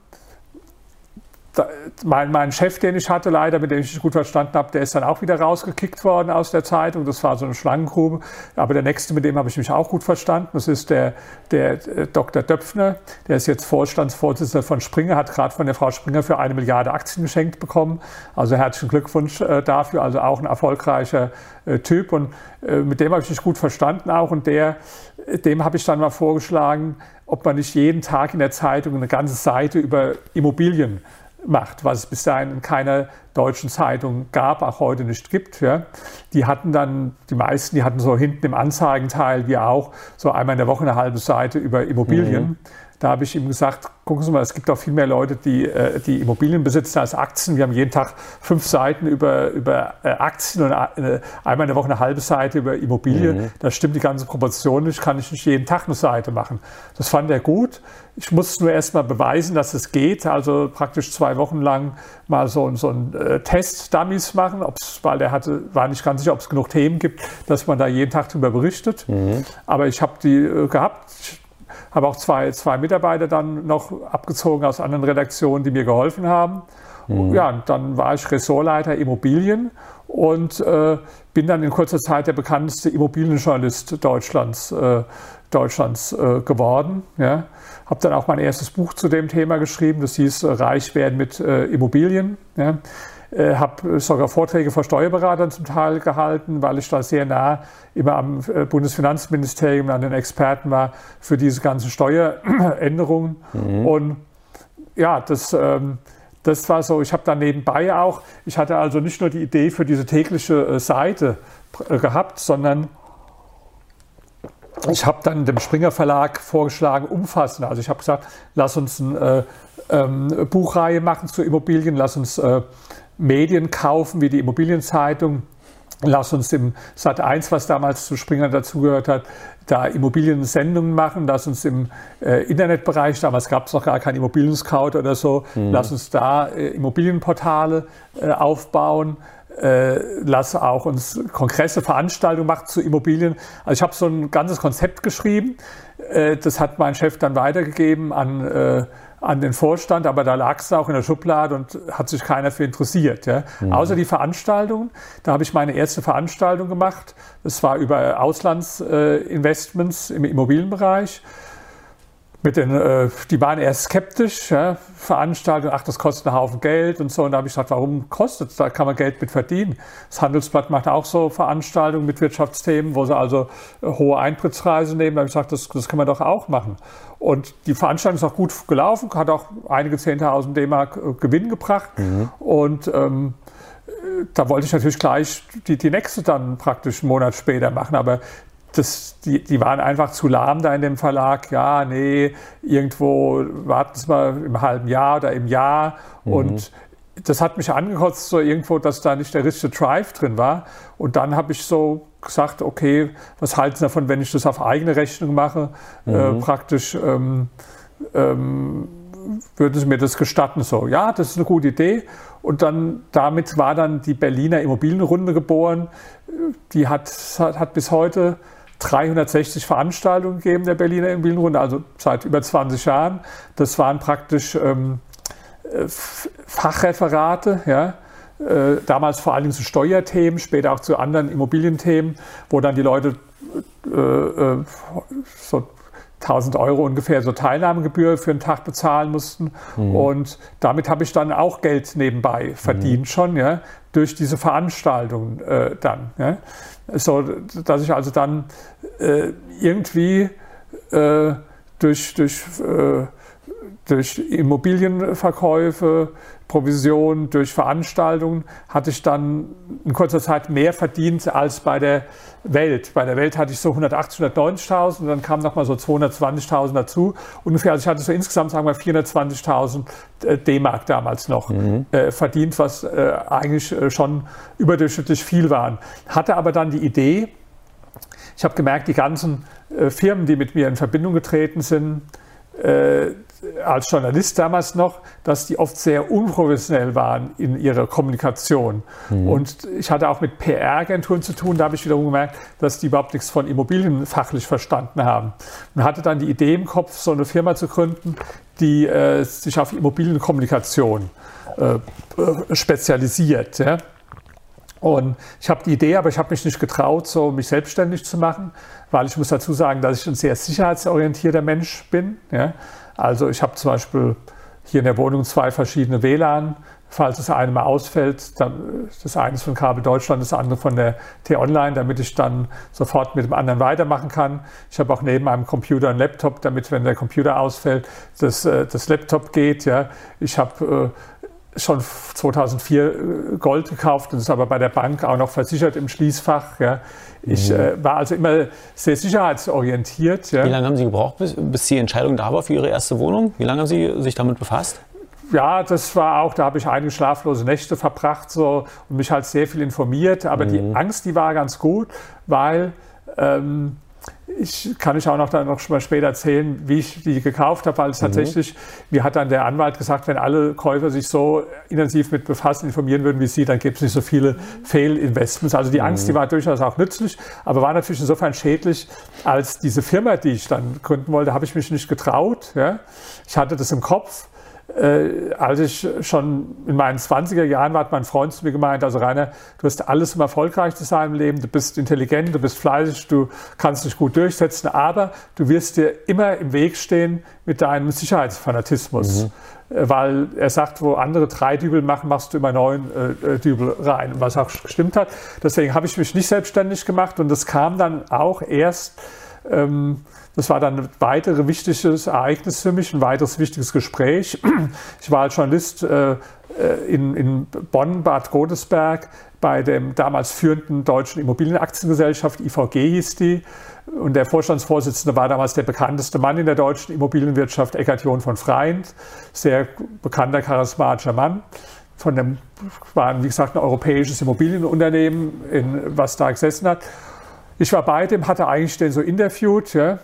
mein, mein, Chef, den ich hatte, leider, mit dem ich mich gut verstanden habe, der ist dann auch wieder rausgekickt worden aus der Zeitung. Das war so eine Schlangengrube. Aber der nächste, mit dem habe ich mich auch gut verstanden. Das ist der, der, äh, Dr. Döpfner. Der ist jetzt Vorstandsvorsitzender von Springer, hat gerade von der Frau Springer für eine Milliarde Aktien geschenkt bekommen. Also herzlichen Glückwunsch äh, dafür. Also auch ein erfolgreicher äh, Typ. Und mit dem habe ich mich gut verstanden auch. Und der, dem habe ich dann mal vorgeschlagen, ob man nicht jeden Tag in der Zeitung eine ganze Seite über Immobilien macht, was es bis dahin in keiner deutschen Zeitung gab, auch heute nicht gibt. Ja. Die hatten dann, die meisten, die hatten so hinten im Anzeigenteil, wie auch, so einmal in der Woche eine halbe Seite über Immobilien. Mhm. Da habe ich ihm gesagt, gucken Sie mal, es gibt auch viel mehr Leute, die, äh, die Immobilien besitzen als Aktien. Wir haben jeden Tag fünf Seiten über, über äh, Aktien und äh, einmal in der Woche eine halbe Seite über Immobilien. Mhm. Da stimmt die ganze Proportion nicht, kann ich nicht jeden Tag eine Seite machen. Das fand er gut. Ich musste nur erst mal beweisen, dass es geht. Also praktisch zwei Wochen lang mal so, so einen äh, Test-Dummies machen, ob's, weil er hatte, war nicht ganz sicher, ob es genug Themen gibt, dass man da jeden Tag darüber berichtet. Mhm. Aber ich habe die gehabt habe auch zwei, zwei Mitarbeiter dann noch abgezogen aus anderen Redaktionen, die mir geholfen haben. Mhm. Ja, dann war ich Ressortleiter Immobilien und äh, bin dann in kurzer Zeit der bekannteste Immobilienjournalist Deutschlands, äh, Deutschlands äh, geworden. Ja. Habe dann auch mein erstes Buch zu dem Thema geschrieben, das hieß Reich werden mit äh, Immobilien. Ja äh, habe sogar Vorträge vor Steuerberatern zum Teil gehalten, weil ich da sehr nah immer am äh, Bundesfinanzministerium an den Experten war für diese ganzen Steueränderungen. Mhm. Und ja, das, ähm, das war so, ich habe dann nebenbei auch, ich hatte also nicht nur die Idee für diese tägliche äh, Seite äh, gehabt, sondern ich habe dann dem Springer Verlag vorgeschlagen, umfassend. Also ich habe gesagt, lass uns eine äh, ähm, Buchreihe machen zu Immobilien, lass uns äh, Medien kaufen, wie die Immobilienzeitung. Lass uns im Sat 1, was damals zu Springer dazugehört hat, da Immobiliensendungen machen. Lass uns im äh, Internetbereich, damals gab es noch gar keinen Immobilien-Scout oder so, mhm. lass uns da äh, Immobilienportale äh, aufbauen. Äh, lass auch uns Kongresse, Veranstaltungen machen zu Immobilien. Also ich habe so ein ganzes Konzept geschrieben. Äh, das hat mein Chef dann weitergegeben an äh, an den Vorstand, aber da lag es auch in der Schublade und hat sich keiner für interessiert. Ja. Mhm. Außer die Veranstaltungen. Da habe ich meine erste Veranstaltung gemacht. Das war über Auslandsinvestments äh, im Immobilienbereich mit den, äh, die waren erst skeptisch, ja, Veranstaltung, ach, das kostet einen Haufen Geld und so. Und da habe ich gesagt, warum kostet es? Da kann man Geld mit verdienen. Das Handelsblatt macht auch so Veranstaltungen mit Wirtschaftsthemen, wo sie also äh, hohe Eintrittspreise nehmen. Da habe ich gesagt, das, das kann man doch auch machen. Und die Veranstaltung ist auch gut gelaufen, hat auch einige 10.000 D-Mark äh, Gewinn gebracht. Mhm. Und ähm, da wollte ich natürlich gleich die, die nächste dann praktisch einen Monat später machen. Aber das, die, die waren einfach zu lahm da in dem Verlag. Ja, nee, irgendwo warten Sie mal im halben Jahr oder im Jahr. Mhm. Und das hat mich angekotzt, so irgendwo, dass da nicht der richtige Drive drin war. Und dann habe ich so gesagt, okay, was halten Sie davon, wenn ich das auf eigene Rechnung mache? Äh, mhm. Äh, praktisch ähm, ähm, würden Sie mir das gestatten? So, ja, das ist eine gute Idee. Und dann damit war dann die Berliner Immobilienrunde geboren. Die hat, hat bis heute 360 Veranstaltungen gegeben der Berliner Immobilienrunde, also seit über 20 Jahren. Das waren praktisch ähm, äh, Fachreferate, ja, äh, damals vor allem zu Steuerthemen, später auch zu anderen Immobilienthemen, wo dann die Leute äh, äh so 1000 Euro ungefähr so Teilnahmegebühr für einen Tag bezahlen mussten. Mhm. Und damit habe ich dann auch Geld nebenbei verdient mhm. schon, ja, durch diese Veranstaltungen dann. Ja. So, dass ich also dann äh, irgendwie äh, durch, durch, äh, durch Immobilienverkäufe, Provision, durch Veranstaltungen hatte ich dann in kurzer Zeit mehr verdient als bei der Welt. Bei der Welt hatte ich so 180, 190.000 und dann kamen nochmal so 220.000 dazu. Ungefähr, also ich hatte so insgesamt, sagen wir, 420.000 äh, D-Mark damals noch mhm. äh, verdient, was äh, eigentlich äh, schon überdurchschnittlich viel waren. Hatte aber dann die Idee, ich habe gemerkt, die ganzen äh, Firmen, die mit mir in Verbindung getreten sind, äh, als Journalist damals noch, dass die oft sehr unprofessionell waren in ihrer Kommunikation. Mhm. Und ich hatte auch mit PR-Agenturen zu tun, da habe ich wiederum gemerkt, dass die überhaupt nichts von Immobilien fachlich verstanden haben. Und hatte dann die Idee im Kopf, so eine Firma zu gründen, die äh, sich auf Immobilienkommunikation äh, äh spezialisiert. Ja. Und ich habe die Idee, aber ich habe mich nicht getraut, so mich selbstständig zu machen, weil ich muss dazu sagen, dass ich ein sehr sicherheitsorientierter Mensch bin. Ja. Also ich habe zum Beispiel hier in der Wohnung zwei verschiedene WLAN. Falls das eine mal ausfällt, dann das eine ist von Kabel Deutschland, das andere von der T-Online, damit ich dann sofort mit dem anderen weitermachen kann. Ich habe auch neben meinem Computer einen Laptop, damit, wenn der Computer ausfällt, das, äh, das Laptop geht. Ja. Ich habe äh, schon 2004 äh, Gold gekauft und ist aber bei der Bank auch noch versichert im Schließfach. Ja. Ich mhm. äh, war also immer sehr sicherheitsorientiert. Ja. Wie lange haben Sie gebraucht, bis, bis die Entscheidung da war für Ihre erste Wohnung? Wie lange haben Sie sich damit befasst? Ja, das war auch, da habe ich einige schlaflose Nächte verbracht so, und mich halt sehr viel informiert. Aber mhm. die Angst, die war ganz gut, weil ähm, ich kann ich auch noch dann noch mal später erzählen, wie ich die gekauft habe, weil es mhm. tatsächlich, mir hat dann der Anwalt gesagt, wenn alle Käufer sich so intensiv mit befassen, informieren würden wie Sie, dann gibt es nicht so viele Fehlinvestments. Also die mhm. Angst, die war durchaus auch nützlich, aber war natürlich insofern schädlich, als diese Firma, die ich dann gründen wollte, habe ich mich nicht getraut. Ja. Ich hatte das im Kopf äh, als ich schon in meinen 20er Jahren war, hat mein Freund zu mir gemeint, also Rainer, du hast alles, um erfolgreich zu sein im Leben, du bist intelligent, du bist fleißig, du kannst dich gut durchsetzen, aber du wirst dir immer im Weg stehen mit deinem Sicherheitsfanatismus. Mhm. Äh, weil er sagt, wo andere drei Dübel machen, machst du immer neun äh, äh, Dübel rein, was auch gestimmt hat. Deswegen habe ich mich nicht selbstständig gemacht und das kam dann auch erst ähm, das war dann ein weiteres wichtiges Ereignis für mich, ein weiteres wichtiges Gespräch. Ich war als Journalist äh, äh, in, in Bonn, Bad Godesberg, bei dem damals führenden deutschen Immobilienaktiengesellschaft, IVG hieß die. Und der Vorstandsvorsitzende war damals der bekannteste Mann in der deutschen Immobilienwirtschaft, Eckhard John von Freind, sehr bekannter, charismatischer Mann. Von dem war, wie gesagt, ein europäisches Immobilienunternehmen, in, was da gesessen hat. Ich war bei dem, hatte eigentlich den so interviewt, ja,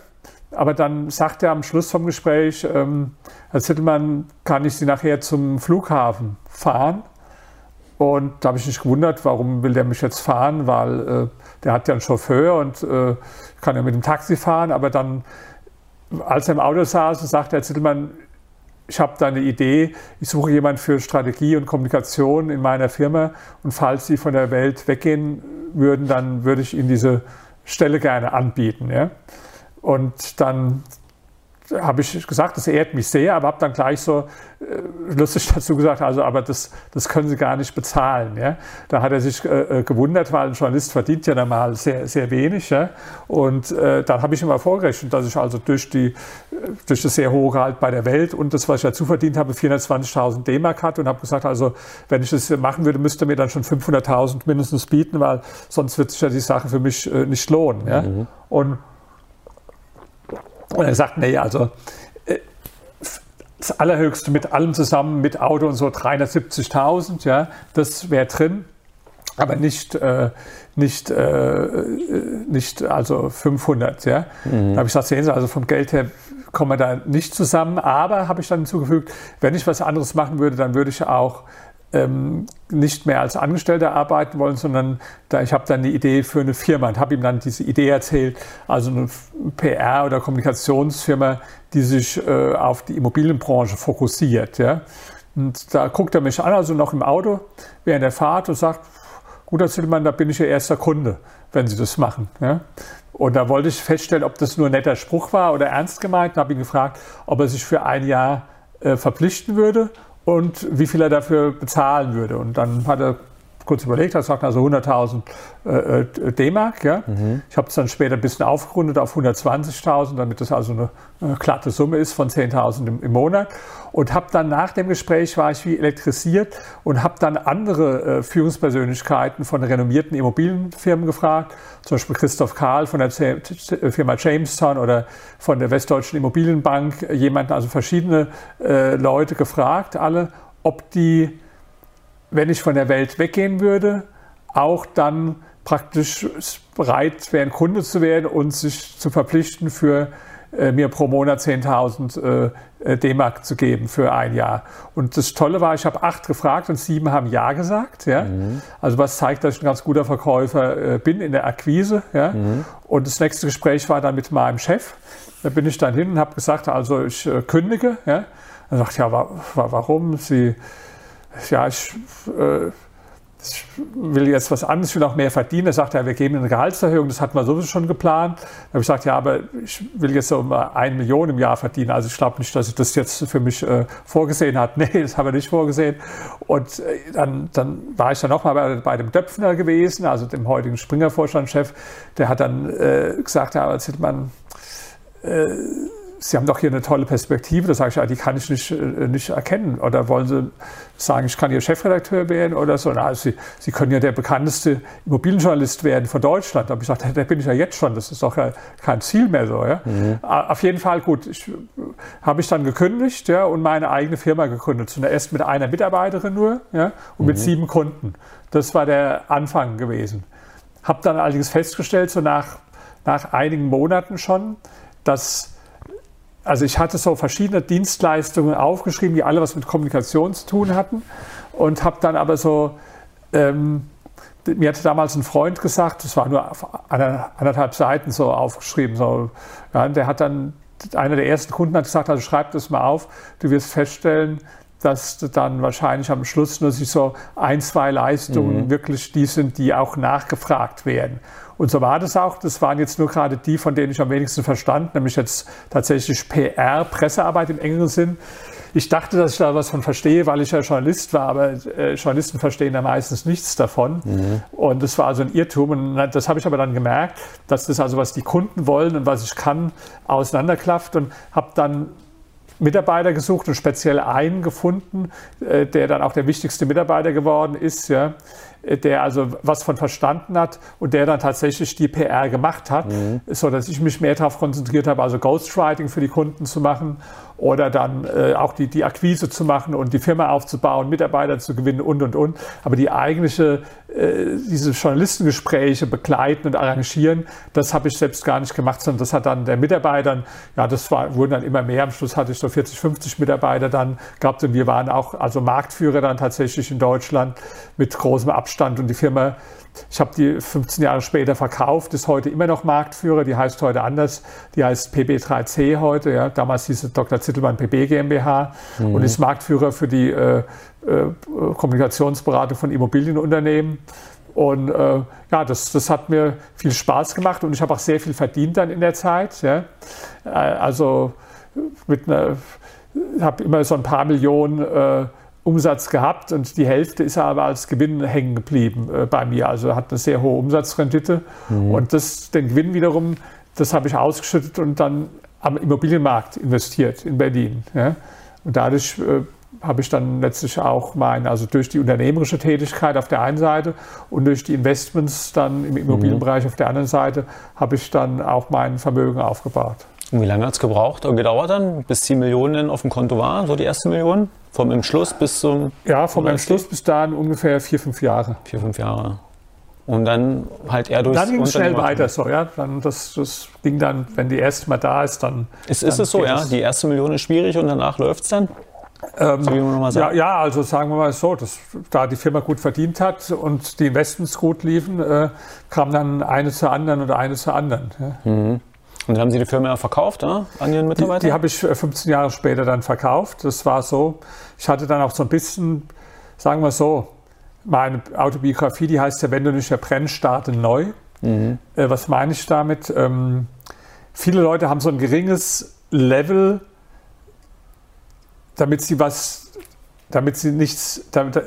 aber dann sagt er am Schluss vom Gespräch, ähm, Herr Zittelmann, kann ich Sie nachher zum Flughafen fahren? Und da habe ich mich gewundert, warum will der mich jetzt fahren, weil äh, der hat ja einen Chauffeur und äh, kann ja mit dem Taxi fahren. Aber dann, als er im Auto saß, sagt Herr Zittelmann, ich habe da eine Idee, ich suche jemanden für Strategie und Kommunikation in meiner Firma und falls Sie von der Welt weggehen würden, dann würde ich Ihnen diese Stelle gerne anbieten. Ja? Und dann habe ich gesagt, das ehrt mich sehr, aber habe dann gleich so äh, lustig dazu gesagt, also aber das, das können Sie gar nicht bezahlen. Ja? Da hat er sich äh, äh gewundert, weil ein Journalist verdient ja normal sehr, sehr wenig. Ja? Und äh, dann habe ich immer vorgerechnet, dass ich also durch, die, äh, durch das sehr hohe Gehalt bei der Welt und das, was ich dazu verdient habe, 420.000 D-Mark hatte und habe gesagt, also wenn ich das machen würde, müsste mir dann schon 500.000 mindestens bieten, weil sonst wird sich ja die Sache für mich äh, nicht lohnen. Ja? Mhm. Und und er sagt, nee, also äh, das Allerhöchste mit allem zusammen, mit Auto und so 370.000, ja, das wäre drin, aber nicht, äh, nicht, äh, nicht also 500, ja. Mhm. Da habe ich gesagt, sehen Sie, also vom Geld her kommen wir da nicht zusammen, aber habe ich dann hinzugefügt, wenn ich was anderes machen würde, dann würde ich auch ähm, nicht mehr als Angestellter arbeiten wollen, sondern da, ich habe dann die Idee für eine Firma und habe ihm dann diese Idee erzählt, also eine PR- oder Kommunikationsfirma, die sich äh, auf die Immobilienbranche fokussiert. Ja. Und da guckt er mich an, also noch im Auto während der Fahrt und sagt, gut, Herr Zillmann, da bin ich Ihr erster Kunde. wenn Sie das machen. Ja? Und da wollte ich feststellen, ob das nur ein netter Spruch war oder ernst gemeint. Und habe ihn gefragt, ob er sich für ein Jahr äh, verpflichten würde und wie viel er dafür bezahlen würde. Und dann hat er kurz überlegt, er sagt also 100.000 äh, äh, D-Mark. Ja? Mhm. Ich habe es dann später ein bisschen aufgerundet auf 120.000, damit das also eine, eine, glatte Summe ist von 10.000 im, im, Monat. Und habe dann nach dem Gespräch, war ich wie elektrisiert und habe dann andere äh, Führungspersönlichkeiten von renommierten Immobilienfirmen gefragt, zum Beispiel Christoph Karl von der Firma Jamestown oder von der Westdeutschen Immobilienbank, jemanden, also verschiedene äh, Leute gefragt, alle, ob die wenn ich von der Welt weggehen würde, auch dann praktisch bereit wären, Kunde zu werden und sich zu verpflichten, für äh, mir pro Monat 10.000 äh, D-Mark zu geben für ein Jahr. Und das Tolle war, ich habe acht gefragt und sieben haben Ja gesagt. Ja? Mhm. Also was zeigt, dass ich ein ganz guter Verkäufer äh, bin in der Akquise. Ja? Mhm. Und das nächste Gespräch war dann mit meinem Chef. Da bin ich dann hin und habe gesagt, also ich äh, kündige. Ja? Er sagt, ja, wa warum? Sie ja, ich, äh, ich, will jetzt was anderes, ich will auch mehr verdienen. Er sagt, ja, wir geben eine Gehaltserhöhung, das hatten wir sowieso schon geplant. Da habe ich gesagt, ja, aber ich will jetzt so um eine Million im Jahr verdienen. Also ich glaube nicht, dass ich das jetzt für mich äh, vorgesehen hat. (laughs) Nee, das haben wir nicht vorgesehen. Und äh, dann, dann war ich dann nochmal bei, bei dem Döpfner gewesen, also dem heutigen Springer-Vorstandschef. Der hat dann äh, gesagt, ja, als hätte man äh, Sie haben doch hier eine tolle Perspektive. Da sage ich, ja, die kann ich nicht, äh, nicht erkennen. Oder wollen Sie sagen, ich kann Ihr Chefredakteur werden oder so? Na, Sie, Sie können ja der bekannteste Immobilienjournalist werden von Deutschland. Da habe ich gesagt, da bin ich ja jetzt schon. Das ist doch kein Ziel mehr so. Ja? Mhm. Auf jeden Fall gut. Ich, habe ich dann gekündigt ja, und meine eigene Firma gegründet. Zunächst mit einer Mitarbeiterin nur ja, und mhm. mit sieben Kunden. Das war der Anfang gewesen. Habe dann allerdings festgestellt, so nach, nach einigen Monaten schon, dass also ich hatte so verschiedene Dienstleistungen aufgeschrieben, die alle was mit Kommunikation zu tun hatten und habe dann aber so, ähm, mir hatte damals ein Freund gesagt, das war nur auf anderthalb Seiten so aufgeschrieben, so, ja, der hat dann, einer der ersten Kunden hat gesagt, also schreib das mal auf, du wirst feststellen, dass dann wahrscheinlich am Schluss nur sich so ein, zwei Leistungen mhm. wirklich die sind, die auch nachgefragt werden. Und so war das auch. Das waren jetzt nur gerade die, von denen ich am wenigsten verstand, nämlich jetzt tatsächlich PR, Pressearbeit im engeren Sinn. Ich dachte, dass ich da was von verstehe, weil ich ja Journalist war, aber äh, Journalisten verstehen da meistens nichts davon. Mhm. Und das war also ein Irrtum. Und das habe ich aber dann gemerkt, dass das also, was die Kunden wollen und was ich kann, auseinanderklafft und habe dann Mitarbeiter gesucht und speziell einen gefunden, äh, der dann auch der wichtigste Mitarbeiter geworden ist, ja, der also was von verstanden hat und der dann tatsächlich die PR gemacht hat, mhm. so dass ich mich mehr darauf konzentriert habe, also Ghostwriting für die Kunden zu machen oder dann äh, auch die, die Akquise zu machen und die Firma aufzubauen, Mitarbeiter zu gewinnen und und und. Aber die eigentliche, äh, diese Journalistengespräche begleiten und arrangieren, das habe ich selbst gar nicht gemacht, sondern das hat dann der Mitarbeiter, ja, das war, wurden dann immer mehr. Am Schluss hatte ich so 40, 50 Mitarbeiter dann gehabt und wir waren auch also Marktführer dann tatsächlich in Deutschland mit großem Abstand Abstand und die Firma, ich habe die 15 Jahre später verkauft, ist heute immer noch Marktführer, die heißt heute anders, die heißt PB3C heute, ja. damals hieß es Dr. Zittelmann PB GmbH mhm. und ist Marktführer für die äh, äh, Kommunikationsberatung von Immobilienunternehmen. Und äh, ja, das, das hat mir viel Spaß gemacht und ich habe auch sehr viel verdient dann in der Zeit. Ja. Äh, also mit einer, habe immer so ein paar Millionen äh, Umsatz gehabt und die Hälfte ist aber als Gewinn hängen geblieben äh, bei mir. Also hat eine sehr hohe Umsatzrendite. Mhm. Und das, den Gewinn wiederum, das habe ich ausgeschüttet und dann am Immobilienmarkt investiert in Berlin. Ja. Und dadurch äh, habe ich dann letztlich auch mein, also durch die unternehmerische Tätigkeit auf der einen Seite und durch die Investments dann im Immobilienbereich mhm. auf der anderen Seite, habe ich dann auch mein Vermögen aufgebaut. Und wie lange hat es gebraucht oder gedauert dann, bis die Millionen auf dem Konto waren, so die ersten Millionen? Vom Entschluss bis zum. Ja, vom Entschluss bis dahin ungefähr vier, fünf Jahre. Vier, fünf Jahre. Und dann halt eher durch. Dann ging es schnell weiter, so, ja. Dann das, das ging dann, wenn die erste mal da ist, dann. Ist, ist es so, ja? Die erste Million ist schwierig und danach läuft es dann? Ähm, ja, ja, also sagen wir mal so, dass, da die Firma gut verdient hat und die Investments gut liefen, äh, kam dann eine zur anderen oder eine zur anderen. Ja. Mhm. Und dann haben Sie die Firma verkauft ja, an Ihren Mitarbeiter? Die, die habe ich 15 äh, Jahre später dann verkauft. Das war so, ich hatte dann auch so ein bisschen, sagen wir so, meine Autobiografie, die heißt ja, wenn du nicht verbrennst, starte neu. Mhm. Äh, was meine ich damit? Ähm, viele Leute haben so ein geringes Level, damit sie was damit sie nichts, damit,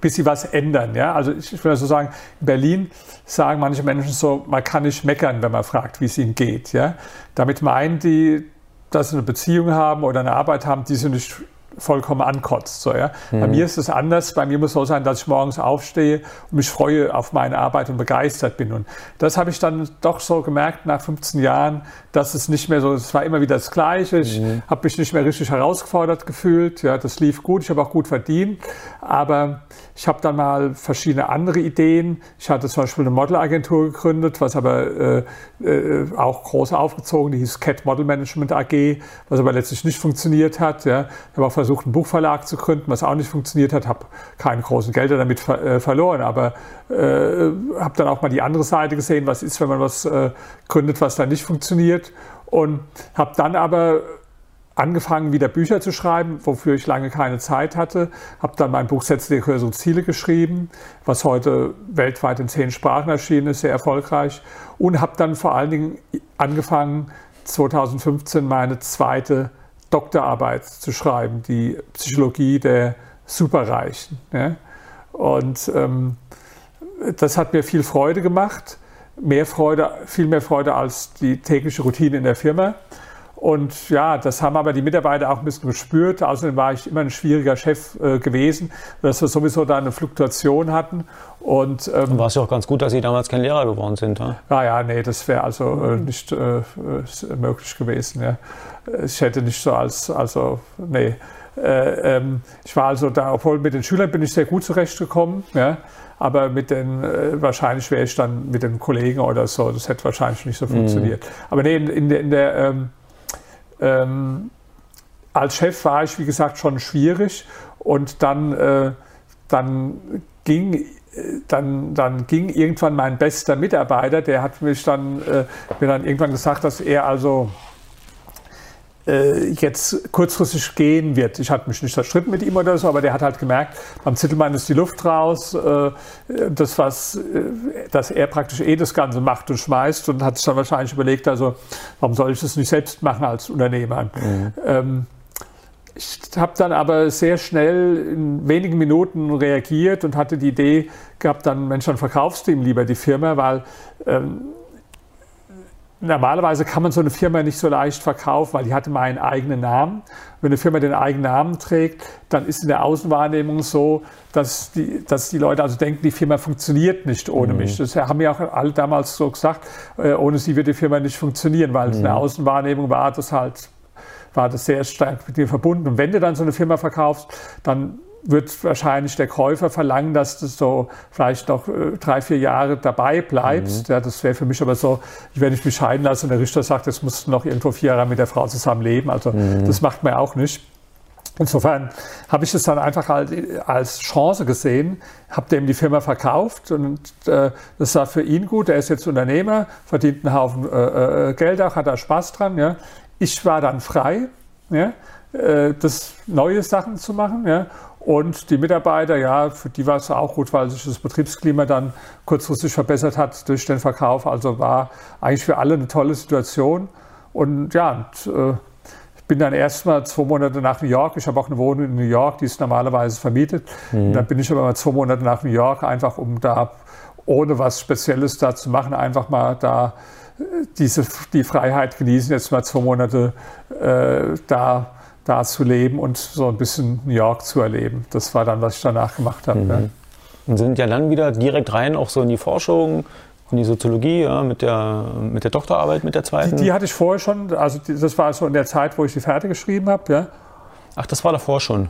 bis sie was ändern. Ja? Also ich würde so sagen, in Berlin sagen manche Menschen so, man kann nicht meckern, wenn man fragt, wie es ihnen geht. Ja? Damit meinen die, dass sie eine Beziehung haben oder eine Arbeit haben, die sie nicht vollkommen ankotzt. So, ja. Mhm. Bei mir ist es anders. Bei mir muss es so sein, dass ich morgens aufstehe und mich freue auf meine Arbeit und begeistert bin. Und das habe ich dann doch so gemerkt nach 15 Jahren, dass es nicht mehr so, es war immer wieder das Gleiche. Ich mhm. habe mich nicht mehr richtig herausgefordert gefühlt. Ja, das lief gut. Ich habe auch gut verdient. Aber ich habe dann mal verschiedene andere Ideen. Ich hatte zum Beispiel eine Modelagentur gegründet, was aber äh, äh, auch groß aufgezogen, die hieß Cat Model Management AG, was aber letztlich nicht funktioniert hat. Ja. Ich habe auch versucht, einen Buchverlag zu gründen, was auch nicht funktioniert hat, habe keine großen Gelder damit ver äh, verloren, aber äh, habe dann auch mal die andere Seite gesehen, was ist, wenn man was äh, gründet, was dann nicht funktioniert und habe dann aber angefangen, wieder Bücher zu schreiben, wofür ich lange keine Zeit hatte. Habe dann mein Buch Sätze der Kurse und Ziele geschrieben, was heute weltweit in zehn Sprachen erschienen ist, sehr erfolgreich. Und habe dann vor allen Dingen angefangen, 2015 meine zweite Doktorarbeit zu schreiben, die Psychologie der Superreichen. Ja. Und ähm, das hat mir viel Freude gemacht, mehr Freude, viel mehr Freude als die tägliche Routine in der Firma. Und ja, das haben aber die Mitarbeiter auch ein bisschen gespürt. Außerdem war ich immer ein schwieriger Chef äh, gewesen, dass wir sowieso da eine Fluktuation hatten. Und ähm, war es ja auch ganz gut, dass Sie damals kein Lehrer geworden sind. Ja, ja, ja nee, das wäre also äh, nicht äh, möglich gewesen. Ja. Ich hätte nicht so als, also, nee. Äh, ähm, ich war also da, obwohl mit den Schülern bin ich sehr gut zurechtgekommen. Ja aber mit den, äh, wahrscheinlich wäre ich dann mit den Kollegen oder so, das hätte wahrscheinlich nicht so mhm. funktioniert. Mhm. Aber nee, in, in der, in der ähm, ähm, als Chef war ich, wie gesagt, schon schwierig und dann, äh, dann ging dann, dann ging irgendwann mein bester Mitarbeiter, der hat mich dann, äh, mir dann irgendwann gesagt, dass er also äh, jetzt kurzfristig gehen wird. Ich hatte mich nicht zerstritten mit ihm oder so, aber der hat halt gemerkt, beim Zittelmann ist die Luft raus, äh, das was, äh, dass er praktisch eh das Ganze macht und schmeißt und hat sich dann wahrscheinlich überlegt, also warum soll ich das nicht selbst machen als Unternehmer? Mhm. Ähm, ich habe dann aber sehr schnell in wenigen Minuten reagiert und hatte die Idee gehabt, dann Mensch, dann verkaufst du ihm lieber die Firma, weil ähm, normalerweise kann man so eine Firma nicht so leicht verkaufen, weil die hatte mal einen eigenen Namen. Wenn eine Firma den eigenen Namen trägt, dann ist in der Außenwahrnehmung so, dass die, dass die Leute also denken, die Firma funktioniert nicht ohne mhm. mich. Das haben ja auch alle damals so gesagt, äh, ohne sie wird die Firma nicht funktionieren, weil mhm. in der Außenwahrnehmung war das halt war das sehr stark mit dir verbunden. Und wenn du dann so eine Firma verkaufst, dann wird wahrscheinlich der Käufer verlangen, dass du so vielleicht noch äh, drei, vier Jahre dabei bleibst. Mhm. Ja, das wäre für mich aber so, wenn ich mich scheiden lasse und der Richter sagt, jetzt musst du noch irgendwo vier Jahre mit der Frau zusammen leben. Also mhm. das macht man auch nicht. Insofern habe ich das dann einfach halt als Chance gesehen, habe dem die Firma verkauft und äh, das war für ihn gut. Er ist jetzt Unternehmer, verdient einen Haufen äh, äh Geld auch, hat da Spaß dran. Ja. Ich war dann frei, ja, äh, das neue Sachen zu machen. Ja. Und die Mitarbeiter, ja, für die war es auch gut, weil sich das Betriebsklima dann kurzfristig verbessert hat durch den Verkauf. Also war eigentlich für alle eine tolle Situation. Und ja, und, äh, ich bin dann erstmal zwei Monate nach New York. Ich habe auch eine Wohnung in New York, die ist normalerweise vermietet. Mhm. Und dann bin ich aber mal zwei Monate nach New York, einfach um da, ohne was Spezielles da zu machen, einfach mal da äh, diese, die Freiheit genießen, jetzt mal zwei Monate äh, da da zu leben und so ein bisschen New York zu erleben. Das war dann, was ich danach gemacht habe. Mhm. Ja. Und sind ja dann wieder direkt rein auch so in die Forschung, in die Soziologie, ja, mit, der, mit der Doktorarbeit, mit der zweiten? Die, die hatte ich vorher schon, also die, das war so in der Zeit, wo ich die fertig geschrieben habe. Ja. Ach, das war davor schon?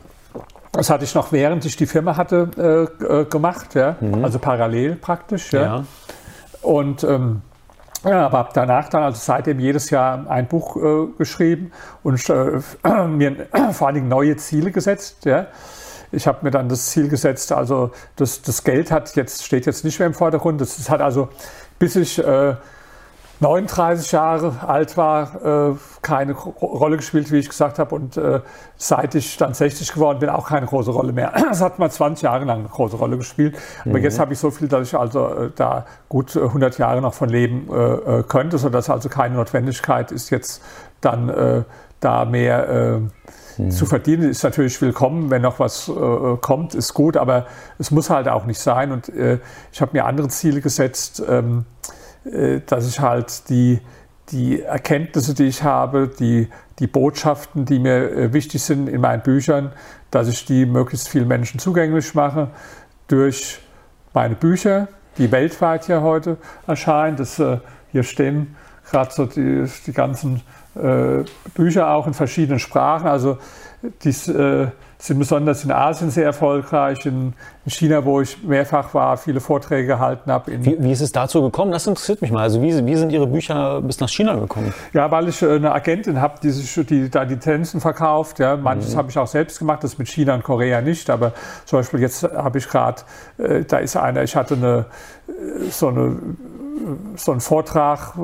Das hatte ich noch während ich die Firma hatte äh, äh gemacht, ja. Mhm. also parallel praktisch. Ja. ja. Und ähm, ja, aber habe danach dann, also seitdem jedes Jahr ein Buch äh, geschrieben und äh, (clears throat) mir (clears throat) vor allen Dingen neue Ziele gesetzt. Ja. Ich habe mir dann das Ziel gesetzt, also das, das Geld hat jetzt, steht jetzt nicht mehr im Vordergrund. Das, das hat also, bis ich äh, 39 Jahre alt war, äh, keine Rolle gespielt, wie ich gesagt habe. Und äh, seit ich dann 60 geworden bin, auch keine große Rolle mehr. (clears throat) Es hat mal 20 Jahre lang eine große Rolle gespielt. Aber mhm. jetzt habe ich so viel, dass ich also äh, da gut 100 Jahre noch von leben äh, könnte, sodass also keine Notwendigkeit ist, jetzt dann da mehr mhm. zu verdienen. Ist natürlich willkommen, wenn noch was kommt, ist gut, aber es muss halt auch nicht sein. Und ich habe mir andere Ziele gesetzt. Ähm, äh, dass ich halt die, die Erkenntnisse, die ich habe, die, die Botschaften, die mir äh, wichtig sind in meinen Büchern, dass ich die möglichst vielen Menschen zugänglich mache durch meine Bücher, die weltweit hier heute erscheinen. Das, äh, hier stehen gerade so die, die ganzen äh, Bücher auch in verschiedenen Sprachen. Also dies, äh, sind besonders in Asien sehr erfolgreich, in, in, China, wo ich mehrfach war, viele Vorträge gehalten habe. Wie, wie, ist es dazu gekommen? Das interessiert mich mal. Also wie, wie sind Ihre Bücher bis nach China gekommen? Ja, weil ich äh, eine Agentin habe, die, sich, die da die Lizenzen verkauft. Ja. Manches mhm. habe ich auch selbst gemacht, das mit China und Korea nicht. Aber zum Beispiel jetzt habe ich gerade, äh, da ist einer, ich hatte eine, äh, so, eine, so einen Vortrag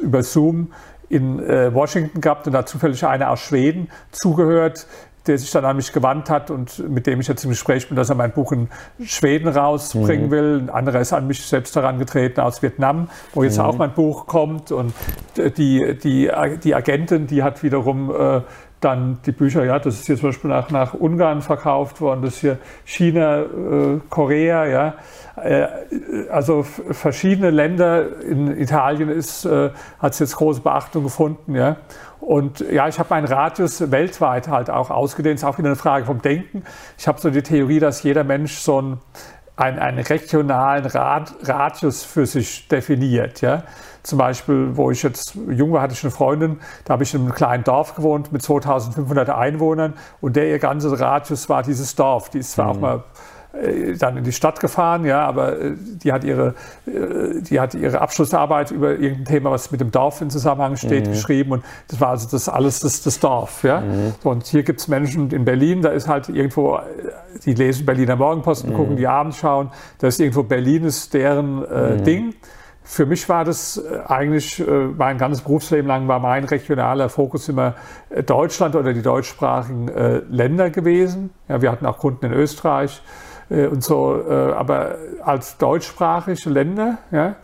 über Zoom in äh, Washington gehabt und da zufällig einer aus Schweden zugehört, der sich dann an mich gewandt hat und mit dem ich jetzt im Gespräch bin, dass er mein Buch in Schweden rausbringen mhm. will. Ein anderer ist an mich selbst herangetreten aus Vietnam, wo jetzt mhm. auch mein Buch kommt. Und die, die, die Agentin, die hat wiederum äh, dann die Bücher, ja, das ist jetzt zum Beispiel nach, nach Ungarn verkauft worden, das ist hier China, äh, Korea, ja. Äh, also verschiedene Länder, in Italien ist, äh, hat es jetzt große Beachtung gefunden, ja. Und ja, ich habe meinen Radius weltweit halt auch ausgedehnt. Ist auch wieder eine Frage vom Denken. Ich habe so die Theorie, dass jeder Mensch so einen, einen, einen regionalen Rad, Radius für sich definiert. Ja? Zum Beispiel, wo ich jetzt jung war, hatte ich eine Freundin, da habe ich in einem kleinen Dorf gewohnt mit 2500 Einwohnern und der ihr ganzer Radius war dieses Dorf. Die ist zwar mhm. auch mal dann in die Stadt gefahren, ja, aber äh, die hat ihre, äh, die hat ihre Abschlussarbeit über irgendein Thema, was mit dem Dorf in Zusammenhang steht, mhm. geschrieben und das war also das alles das, das Dorf, ja. Mhm. Und hier gibt es Menschen in Berlin, da ist halt irgendwo, die lesen Berliner Morgenposten, mhm. gucken die Abend schauen, da ist irgendwo Berlin ist deren äh, mhm. Ding. Für mich war das eigentlich mein ganzes Berufsleben lang war mein regionaler Fokus immer Deutschland oder die deutschsprachigen Länder gewesen. Ja, wir hatten auch Kunden in Österreich, äh, und so, äh, aber als deutschsprachige Länder, ja,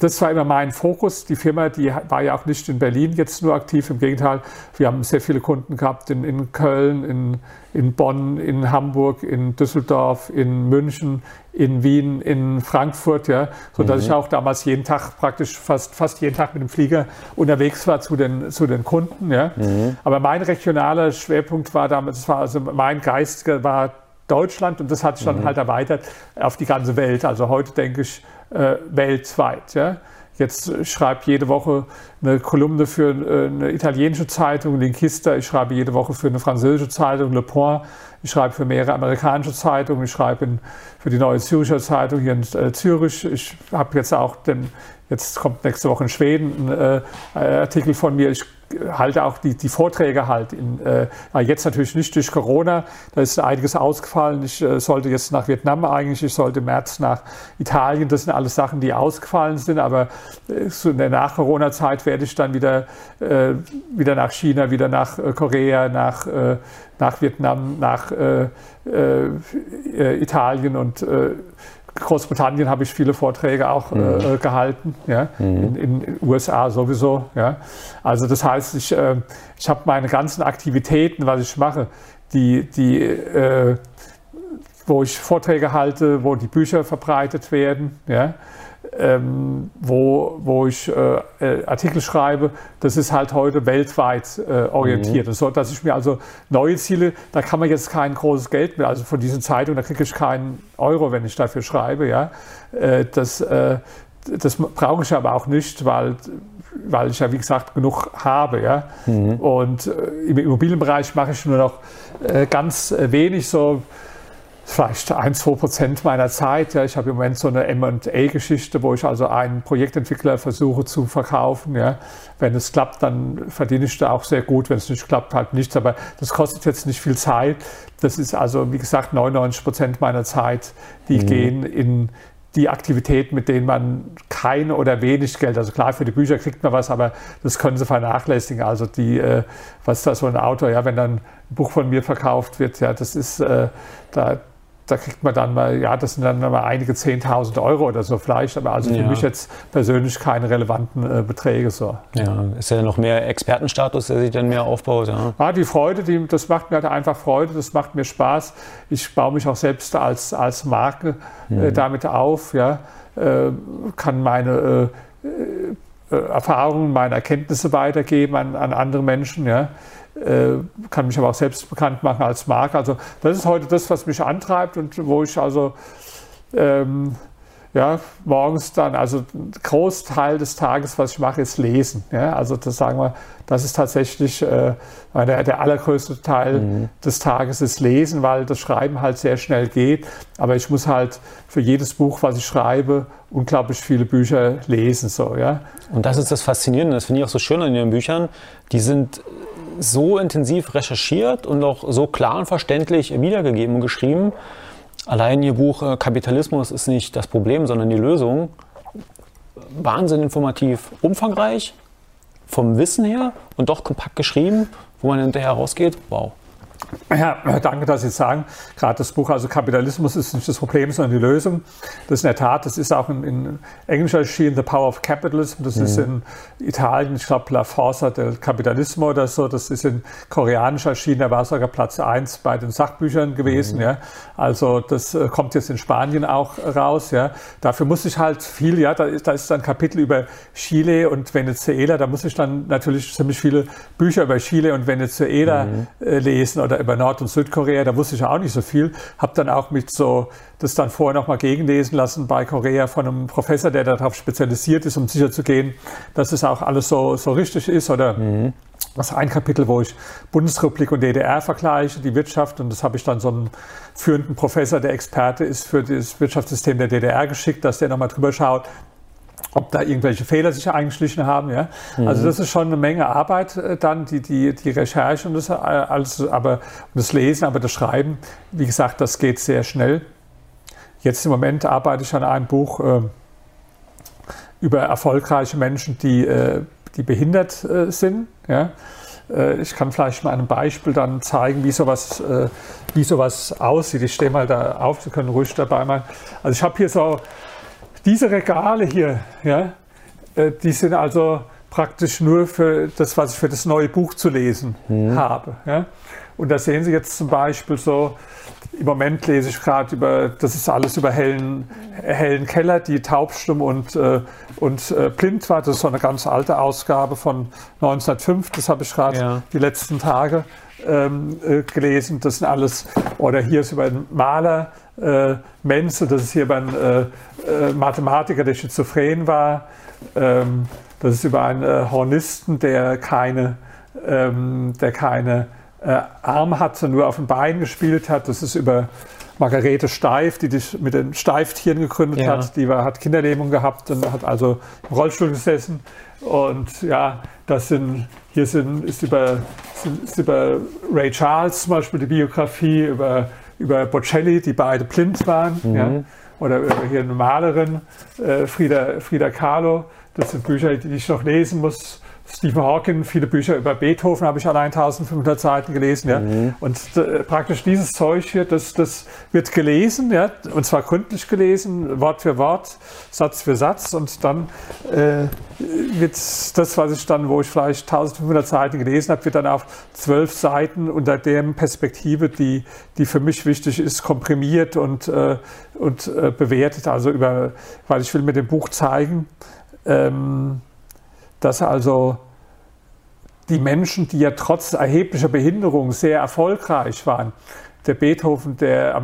das war immer mein Fokus. Die Firma, die war ja auch nicht in Berlin jetzt nur aktiv. Im Gegenteil, wir haben sehr viele Kunden gehabt in, in Köln, in, in Bonn, in Hamburg, in Düsseldorf, in München, in Wien, in Frankfurt, ja, so dass mhm. ich auch damals jeden Tag praktisch fast, fast jeden Tag mit dem Flieger unterwegs war zu den, zu den Kunden, ja. Mhm. Aber mein regionaler Schwerpunkt war damals, war also mein Geist war Deutschland und das hat sich dann mhm. halt erweitert auf die ganze Welt. Also heute denke ich äh, weltweit. Ja? Jetzt schreibe jede Woche eine Kolumne für äh, eine italienische Zeitung, Linkista. Ich schreibe jede Woche für eine französische Zeitung, Le Point. Ich schreibe für mehrere amerikanische Zeitungen. Ich schreibe in, für die Neue Züricher Zeitung hier in äh, Zürich. Ich habe jetzt auch den, jetzt kommt nächste Woche in Schweden ein äh, Artikel von mir. Ich halte auch die, die Vorträge halt. In, äh, jetzt natürlich nicht durch Corona, da ist einiges ausgefallen. Ich äh, sollte jetzt nach Vietnam eigentlich, ich sollte im März nach Italien. Das sind alles Sachen, die ausgefallen sind. Aber äh, so in der Nach-Corona-Zeit werde ich dann wieder, äh, wieder nach China, wieder nach äh, Korea, nach, äh, nach Vietnam, nach Italien und Großbritannien habe ich viele Vorträge auch äh, mhm. äh, gehalten, ja, mhm. in den USA sowieso. Ja. Also das heißt, ich, äh, ich habe meine ganzen Aktivitäten, was ich mache, die, die, äh, wo ich Vorträge halte, wo die Bücher verbreitet werden, ja, ähm, wo, wo ich äh, äh, Artikel schreibe, das ist halt heute weltweit äh, orientiert. Mhm. So, dass ich mir also neue Ziele, da kann man jetzt kein großes Geld mehr, also von diesen Zeitungen, da kriege ich keinen Euro, wenn ich dafür schreibe. Ja? Äh, das, äh, das brauche ich aber auch nicht, weil weil ich ja, wie gesagt, genug habe. Ja? Mhm. Und äh, im Immobilienbereich mache ich nur noch ganz wenig, so vielleicht ein, zwei Prozent meiner Zeit. Ja, ich habe im Moment so eine M&A-Geschichte, wo ich also einen Projektentwickler versuche zu verkaufen. Ja. Wenn es klappt, dann verdiene ich da auch sehr gut. Wenn es nicht klappt, halt nichts. Aber das kostet jetzt nicht viel Zeit. Das ist also, wie gesagt, 99 Prozent meiner Zeit, die mhm. gehen in die Aktivitäten, mit denen man keine oder wenig Geld, also klar, für die Bücher kriegt man was, aber das können sie vernachlässigen. Also die, äh, was da so ein Autor, ja, wenn dann ein Buch von mir verkauft wird, ja, das ist, äh, da, da kriegt man dann mal, ja, das sind dann mal einige 10.000 Euro oder so vielleicht, aber also für ja. mich jetzt persönlich keine relevanten äh, Beträge so. Ja, ist ja noch mehr Expertenstatus, der sich dann mehr aufbaut. Ja, ah, die Freude, die, das macht mir halt einfach Freude, das macht mir Spaß. Ich baue mich auch selbst als, als Marke äh, mhm. damit auf, ja, äh, kann meine äh, äh, Erfahrungen, meine Erkenntnisse weitergeben an, an andere Menschen, ja. Äh, kann mich aber auch selbst bekannt machen als Marke. Also das ist heute das, was mich antreibt und wo ich also ähm, ja, morgens dann, also ein Großteil des Tages, was ich mache, ist Lesen. Ja? Also das sagen wir, das ist tatsächlich äh, der, der, allergrößte Teil mhm. des Tages ist Lesen, weil das Schreiben halt sehr schnell geht. Aber ich muss halt für jedes Buch, was ich schreibe, unglaublich viele Bücher lesen. So, ja? Und das ist das Faszinierende, das finde ich auch so schön an Ihren Büchern. Die sind so intensiv recherchiert und auch so klar und verständlich wiedergegeben und geschrieben. Allein Ihr Buch äh, Kapitalismus ist nicht das Problem, sondern die Lösung. Wahnsinn informativ, umfangreich, vom Wissen her und doch kompakt geschrieben, wo man hinterher rausgeht. Wow. Ja, danke, dass Sie sagen. Gerade das Buch, also Kapitalismus ist nicht das Problem, sondern die Lösung. Das ist in der Tat, das ist auch in, in Englisch erschienen, The Power of Capitalism. Das mhm. ist in Italien, ich glaube, La Forza del Capitalismo oder so. Das ist in Koreanisch erschienen. Da war sogar Platz 1 bei den Sachbüchern gewesen. Mhm. Ja. Also das äh, kommt jetzt in Spanien auch raus. Ja. Dafür muss ich halt viel, ja, da ist, da ist ein Kapitel über Chile und Venezuela. Da muss ich dann natürlich ziemlich viele Bücher über Chile und Venezuela mhm. äh, lesen oder über Nord- und Südkorea, da wusste ich auch nicht so viel. Habe dann auch mit so das dann vorher nochmal gegenlesen lassen bei Korea von einem Professor, der darauf spezialisiert ist, um sicherzugehen, dass es auch alles so, so richtig ist. Oder mhm. das ist ein Kapitel, wo ich Bundesrepublik und DDR vergleiche, die Wirtschaft. Und das habe ich dann so einem führenden Professor, der Experte ist für das Wirtschaftssystem der DDR geschickt, dass der nochmal drüber schaut, ob da irgendwelche Fehler sich eingeschlichen haben. Ja? Mhm. Also das ist schon eine Menge Arbeit äh, dann, die, die, die Recherche und das, äh, alles, aber, das Lesen, aber das Schreiben, wie gesagt, das geht sehr schnell. Jetzt im Moment arbeite ich an einem Buch äh, über erfolgreiche Menschen, die, äh, die behindert äh, sind. Ja? Ich kann vielleicht mal ein Beispiel dann zeigen, wie sowas, wie sowas aussieht. Ich stehe mal da auf, Sie können ruhig dabei mal. Also ich habe hier so diese Regale hier, ja, äh, die sind also praktisch nur für das, was ich für das neue Buch zu lesen mhm. habe. Ja. Und da sehen Sie jetzt zum Beispiel so, im Moment lese ich gerade über, das ist alles über Helen, Helen Keller, die taubstumm und, äh, und äh, blind war. Das ist so eine ganz alte Ausgabe von 1905. Das habe ich gerade ja. die letzten Tage ähm, äh, gelesen. Das sind alles, oder hier ist über einen Maler, äh, Menzel, das ist hier über einen äh, äh, Mathematiker, der schizophren war. Ähm, das ist über einen Hornisten, der keine, ähm, der keine äh, Arme hatte, nur auf dem Bein gespielt hat. Das ist über Margarete Steif, die dich mit den Steiftieren gegründet ja. hat. Die war, hat Kinderlähmung gehabt und hat also im Rollstuhl gesessen. Und ja, das sind, hier sind, ist, über, sind, ist über Ray Charles zum Beispiel die Biografie, über, über Bocelli, die beide blind waren. Mhm. Ja. Oder hier eine Malerin, äh, Frida, Frida Kahlo. Das sind Bücher, die ich noch lesen muss. Stephen Hawking, viele Bücher über Beethoven habe ich allein 1500 Seiten gelesen. Ja. Mhm. Und äh, praktisch dieses Zeug hier, das, das wird gelesen, ja, und zwar gründlich gelesen, Wort für Wort, Satz für Satz. Und dann äh, wird das, was ich dann, wo ich vielleicht 1500 Seiten gelesen habe, wird dann auf zwölf Seiten unter der Perspektive, die, die für mich wichtig ist, komprimiert und, äh, und äh, bewertet. Also über, weil ich will mit dem Buch zeigen, ähm, dass also die Menschen, die ja trotz erheblicher Behinderung sehr erfolgreich waren, der Beethoven, der,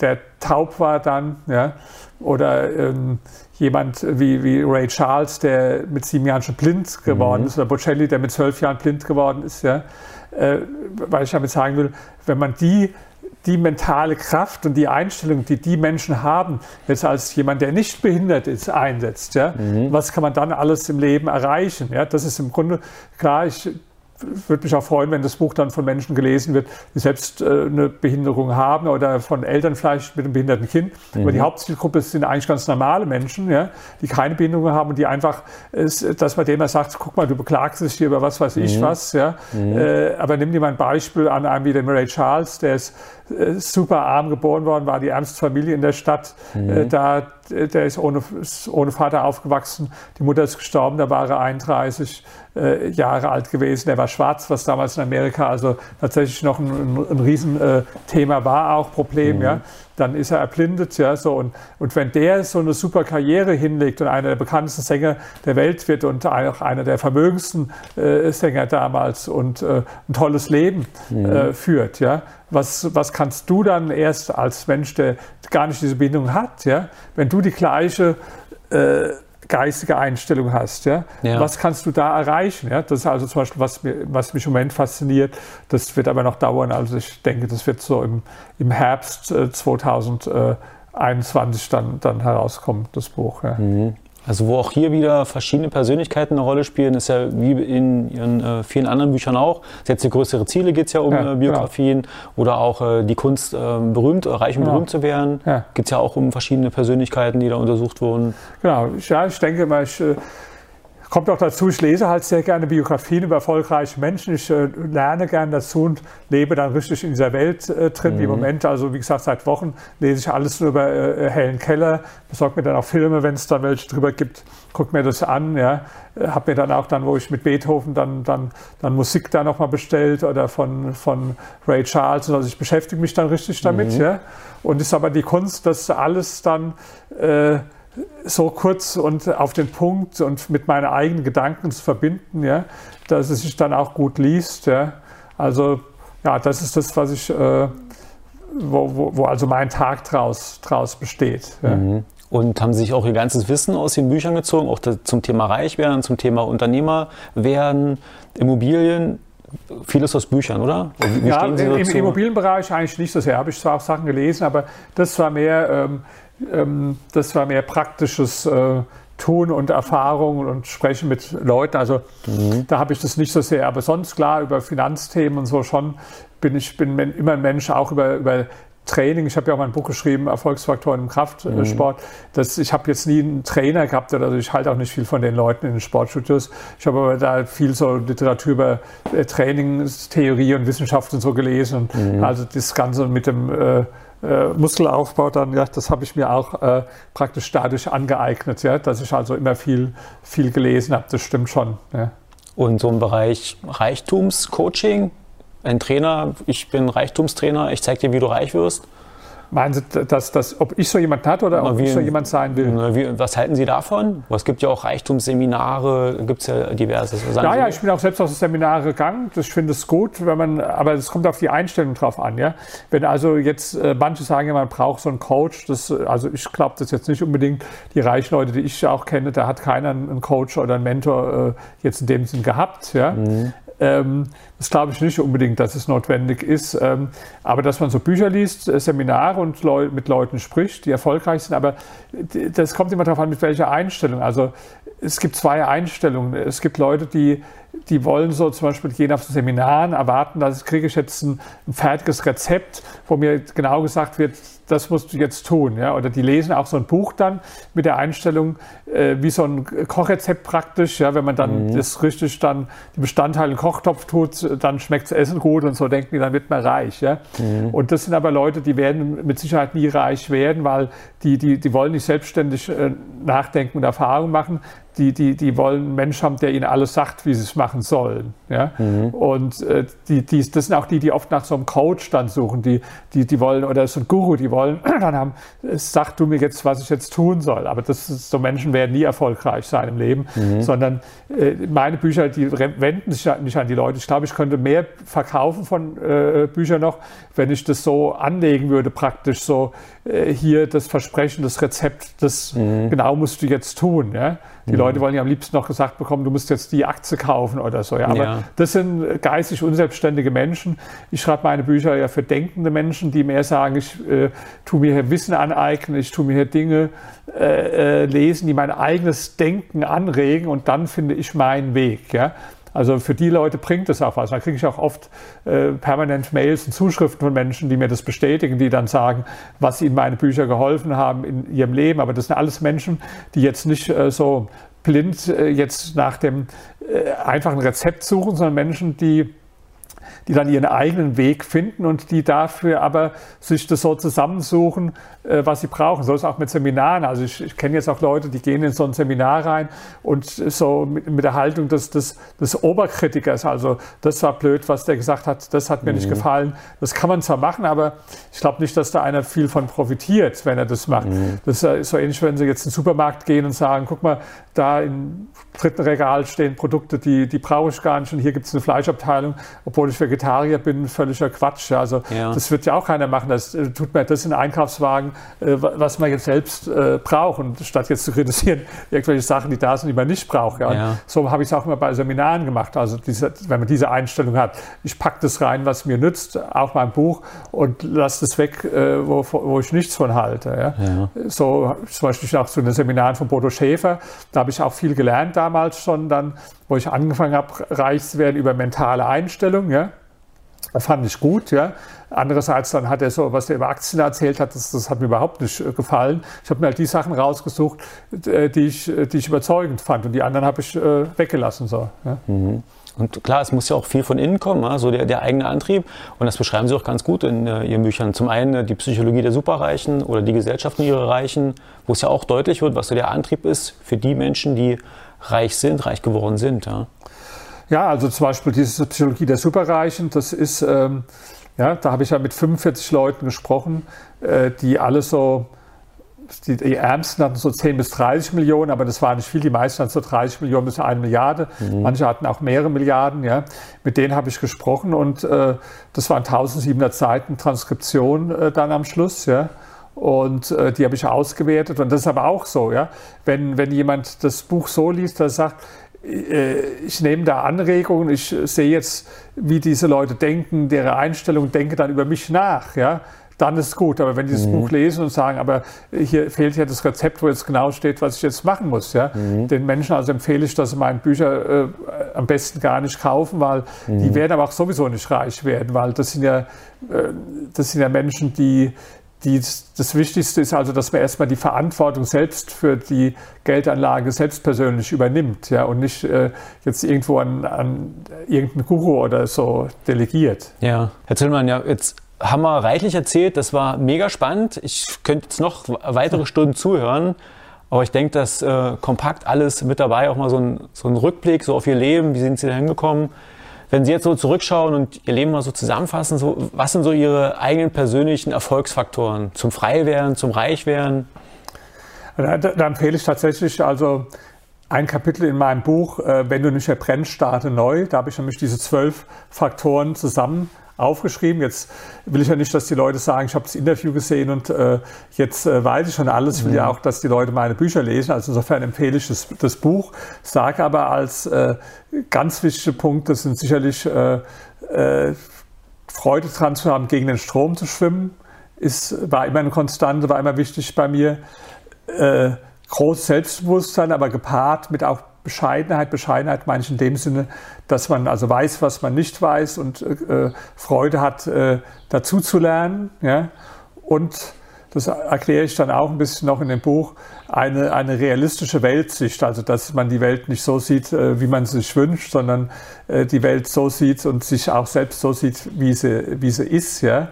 der taub war dann, ja, oder ähm, jemand wie, wie Ray Charles, der mit sieben Jahren schon blind geworden mhm. ist, oder Bocelli, der mit zwölf Jahren blind geworden ist, ja, äh, weil ich damit sagen will, wenn man die die mentale Kraft und die Einstellung, die die Menschen haben, jetzt als jemand, der nicht behindert ist, einsetzt. Ja? Mhm. Was kann man dann alles im Leben erreichen? Ja? Das ist im Grunde klar, ich würde mich auch freuen, wenn das Buch dann von Menschen gelesen wird, die selbst äh, eine Behinderung haben oder von Eltern vielleicht mit einem behinderten Kind. Mhm. Aber die Hauptzielgruppe sind eigentlich ganz normale Menschen, ja, die keine Behinderung haben und die einfach, ist, dass man dem sagt, guck mal, du beklagst dich hier über was weiß ich mhm. was. Ja. Mhm. Äh, aber nimm dir mal ein Beispiel an einem wie dem Ray Charles, der ist äh, super arm geboren worden, war die ärmste Familie in der Stadt. Mhm. Äh, da, der ist ohne, ohne Vater aufgewachsen. Die Mutter ist gestorben, da war er 31 äh, Jahre alt gewesen. Er war schwarz, was damals in Amerika also tatsächlich noch ein, ein, ein Riesenthema war, auch Problem. Mhm. Ja dann ist er erblindet, ja, so. Und, und wenn der so eine super Karriere hinlegt und einer der bekanntesten Sänger der Welt wird und auch einer der vermögendsten äh, Sänger damals und äh, ein tolles Leben mhm. äh, führt, ja, was, was kannst du dann erst als Mensch, der gar nicht diese Bindung hat, ja, wenn du die gleiche äh, geistige Einstellung hast. Ja? ja? Was kannst du da erreichen? Ja? Das ist also zum Beispiel, was, mir, was mich im Moment fasziniert. Das wird aber noch dauern. Also ich denke, das wird so im, im Herbst äh, 2021 dann, dann herauskommen, das Buch. Ja. Mhm. Also wo auch hier wieder verschiedene Persönlichkeiten eine Rolle spielen, ist ja wie in ihren äh, vielen anderen Büchern auch. Jetzt die größere Ziele geht es ja um ja, äh, Biografien genau. oder auch äh, die Kunst, äh, berühmt, reich und genau. berühmt zu werden. Ja. Geht es ja auch um verschiedene Persönlichkeiten, die da untersucht wurden. Genau, ja, ich denke mal, ich äh, Kommt auch dazu, ich lese halt sehr gerne Biografien über erfolgreiche Menschen. Ich äh, lerne gerne dazu und lebe dann richtig in dieser Welt äh, drin. Mhm. Im Moment, also wie gesagt, seit Wochen lese ich alles nur über äh, Helen Keller, besorge mir dann auch Filme, wenn es da welche drüber gibt, gucke mir das an. Ja. Äh, habe mir dann auch dann, wo ich mit Beethoven dann, dann, dann Musik da nochmal bestellt oder von, von Ray Charles. Also ich beschäftige mich dann richtig damit. Mhm. Ja. Und ist aber die Kunst, dass alles dann... Äh, so kurz und auf den Punkt und mit meinen eigenen Gedanken zu verbinden, ja, dass es sich dann auch gut liest. Ja. Also ja, das ist das, was ich, äh, wo, wo, wo, also mein Tag draus, draus besteht. Ja. Mhm. Und haben sich auch ihr ganzes Wissen aus den Büchern gezogen, auch zum Thema Reichwerden, zum Thema Unternehmer werden, Immobilien, vieles aus Büchern, oder? Ja, im, im Immobilienbereich eigentlich nicht so sehr. Habe ich zwar auch Sachen gelesen, aber das war mehr ähm, ähm, das war mehr praktisches äh, Tun und Erfahrung und Sprechen mit Leuten. Also mhm. da habe ich das nicht so sehr. Aber sonst klar, über Finanzthemen und so schon bin ich bin immer ein Mensch, auch über, über Training. Ich habe ja auch mal ein Buch geschrieben, Erfolgsfaktoren im Kraftsport. Mhm. Das, ich habe jetzt nie einen Trainer gehabt oder also ich halte auch nicht viel von den Leuten in den Sportstudios. Ich habe aber da viel so Literatur über äh, Trainingstheorie und Wissenschaft und so gelesen. Mhm. also das Ganze mit dem äh, äh, Muskelaufbau dann, ja, das habe ich mir auch äh, praktisch dadurch angeeignet, ja, dass ich also immer viel, viel gelesen habe, das stimmt schon. Ja. Und so im Bereich Reichtumscoaching, ein Trainer, ich bin Reichtumstrainer, ich zeige dir, wie du reich wirst. Meinen Sie, dass, dass, ob ich so jemand hat oder ob wie, ich so jemand sein will? Wie, was halten Sie davon? Es gibt ja auch Reichtumsseminare, gibt es ja diverse. Ja, ja, ich bin auch selbst auf Seminare gegangen. Ich finde es gut, wenn man, aber es kommt auf die Einstellung drauf an. Ja? Wenn also jetzt äh, manche sagen, ja, man braucht so einen Coach, das, also ich glaube das jetzt nicht unbedingt. Die reichen Leute, die ich auch kenne, da hat keiner einen Coach oder einen Mentor äh, jetzt in dem Sinn gehabt. Ja? Mhm. Ähm, das glaube ich nicht unbedingt, dass es notwendig ist. Ähm, aber dass man so Bücher liest, äh, Seminare und Leu mit Leuten spricht, die erfolgreich sind. Aber das kommt immer darauf an, mit welcher Einstellung. Also es gibt zwei Einstellungen. Es gibt Leute, die die wollen so zum Beispiel gehen auf Seminaren, erwarten, dass kriege ich jetzt ein, ein, fertiges Rezept, wo mir genau gesagt wird, das musst du jetzt tun. Ja? Oder die lesen auch so ein Buch dann mit der Einstellung, äh, wie so ein Kochrezept praktisch. Ja? Wenn man dann mhm. das richtig dann die Bestandteile in den Kochtopf tut, dann schmeckt das Essen gut und so denken die, dann wird man reich. Ja? Mhm. Und das sind aber Leute, die werden mit Sicherheit nie reich werden, weil die, die, die wollen nicht selbstständig äh, nachdenken und Erfahrungen machen, die, die, die wollen einen Mensch haben, der ihnen alles sagt, wie sie es machen sollen. Ja? Mhm. Und äh, die, die, das sind auch die, die oft nach so einem Coach dann suchen, die, die, die wollen, oder so ein Guru, die wollen (clears throat) dann haben, sag du mir jetzt, was ich jetzt tun soll. Aber das ist, so Menschen werden nie erfolgreich sein im Leben, mhm. sondern äh, meine Bücher, die wenden sich nicht an die Leute. Ich glaube, ich könnte mehr verkaufen von äh, Büchern noch, wenn ich das so anlegen würde, praktisch so äh, hier das Versprechen, das Rezept, das mhm. genau musst du jetzt tun. Ja? Die mhm. Leute wollen ja am liebsten noch gesagt bekommen, du musst jetzt die Aktie kaufen oder so. Ja? Aber ja. das sind geistig unselbstständige Menschen. Ich schreibe meine Bücher ja für denkende Menschen, die mehr sagen, ich äh, tue mir hier Wissen aneignen, ich tue mir hier Dinge äh, äh, lesen, die mein eigenes Denken anregen und dann finde ich meinen Weg. Ja? Also für die Leute bringt es auch was. Da kriege ich auch oft äh, permanent Mails und Zuschriften von Menschen, die mir das bestätigen, die dann sagen, was ihnen meine Bücher geholfen haben in ihrem Leben. Aber das sind alles Menschen, die jetzt nicht äh, so blind äh, jetzt nach dem äh, einfachen Rezept suchen, sondern Menschen, die die dann ihren eigenen Weg finden und die dafür aber sich das so zusammensuchen, äh, was sie brauchen. So ist es auch mit Seminaren. Also ich, ich kenne jetzt auch Leute, die gehen in so ein Seminar rein und so mit, mit der Haltung des, des, des, Oberkritikers. Also das war blöd, was der gesagt hat, das hat mir mhm. nicht gefallen. Das kann man zwar machen, aber ich glaube nicht, dass da einer viel von profitiert, wenn er das macht. Mhm. Das ist so ähnlich, wenn Sie jetzt in den Supermarkt gehen und sagen, guck mal, da im dritten Regal stehen Produkte, die, die brauche ich gar nicht und hier gibt es eine Fleischabteilung, obwohl ich Vegetarier bin, völliger Quatsch. Also ja. das wird ja auch keiner machen. Das äh, tut mir das in Einkaufswagen äh, was man jetzt selbst äh, braucht. Und statt jetzt zu kritisieren, (laughs) irgendwelche Sachen, die da sind, die man nicht braucht. Ja. ja. So habe ich es auch immer bei Seminaren gemacht. Also diese, wenn man diese Einstellung hat, ich packe das rein, was mir nützt, auch mein Buch und lasse das weg, äh, wo, wo ich nichts von halte. Ja. So zum Beispiel auch zu den Seminaren von Bodo Schäfer, da habe ich auch viel gelernt damals schon dann, wo ich angefangen habe, reich zu werden über mentale Einstellung. Ja. Das fand ich gut, ja. Andererseits dann hat er so, was er über Aktien erzählt hat, das, das hat mir überhaupt nicht äh, gefallen. Ich habe mir halt die Sachen rausgesucht, äh, die ich, äh, die ich überzeugend fand und die anderen habe ich weggelassen. So, ja. mhm. Und klar, es muss ja auch viel von innen kommen, also der, der eigene Antrieb. Und das beschreiben Sie auch ganz gut in äh, Ihren Büchern. Zum einen äh, die Psychologie der Superreichen oder die Gesellschaften ihrer Reichen, wo es ja auch deutlich wird, was so der Antrieb ist für die Menschen, die reich sind, reich geworden sind. Ja. Ja, also zum Beispiel diese Psychologie der Superreichen, das ist, ähm, ja, da habe ich ja mit 45 Leuten gesprochen, äh, die alle so, die, die, Ärmsten hatten so 10 bis 30 Millionen, aber das war nicht viel. Die meisten hatten so 30 Millionen bis eine Milliarde. Mhm. Manche hatten auch mehrere Milliarden. Ja. Mit denen habe ich gesprochen und äh, das waren 1700 Seiten Transkription äh, dann am Schluss. Ja. Und äh, die habe ich ausgewertet. Und das ist aber auch so, ja. Wenn, wenn jemand das Buch so liest, dass er sagt, ich nehme da Anregungen, ich sehe jetzt, wie diese Leute denken, deren Einstellung, denke dann über mich nach, ja, dann ist gut. Aber wenn die das mhm. Buch lesen und sagen, aber hier fehlt ja das Rezept, wo jetzt genau steht, was ich jetzt machen muss, ja, mhm. den Menschen also empfehle ich, dass sie meine Bücher äh, am besten gar nicht kaufen, weil mhm. die werden aber auch sowieso nicht reich werden, weil das sind ja, äh, das sind ja Menschen, die die, das Wichtigste ist also, dass man erstmal die Verantwortung selbst für die Geldanlage selbst persönlich übernimmt ja, und nicht äh, jetzt irgendwo an, an irgendeinen Guru oder so delegiert. Ja, Herr Zillmann, ja, jetzt haben wir reichlich erzählt, das war mega spannend. Ich könnte jetzt noch weitere Stunden zuhören. Aber ich denke, dass äh, kompakt alles mit dabei, auch mal so ein, so ein Rückblick so auf Ihr Leben, wie sind Sie da hingekommen, wenn Sie jetzt so zurückschauen und Ihr Leben mal so zusammenfassen, so, was sind so Ihre eigenen persönlichen Erfolgsfaktoren zum Freiwerden, zum Reichwerden? Da, da, empfehle ich tatsächlich also ein Kapitel in meinem Buch, äh, Wenn du nicht mehr brennst, starte neu. Da habe ich nämlich diese zwölf Faktoren zusammen aufgeschrieben. Jetzt will ich ja nicht, dass die Leute sagen, ich habe das Interview gesehen und äh, jetzt äh, weiß ich schon alles. Ich will mhm. ja auch, dass die Leute meine Bücher lesen. Also insofern empfehle ich das, das Buch. Sage aber als äh, ganz wichtige Punkte sind sicherlich äh, äh, Freude dran zu haben, gegen den Strom zu schwimmen. Ist, war immer eine Konstante, war immer wichtig bei mir. Äh, großes Selbstbewusstsein, aber gepaart mit auch Bescheidenheit. Bescheidenheit meine ich in dem Sinne, dass man also weiß, was man nicht weiß und äh, Freude hat, äh, dazu zu lernen. Ja? Und das erkläre ich dann auch ein bisschen noch in dem Buch, eine, eine realistische Weltsicht, also dass man die Welt nicht so sieht, äh, wie man sich wünscht, sondern äh, die Welt so sieht und sich auch selbst so sieht, wie sie, wie sie ist. Ja?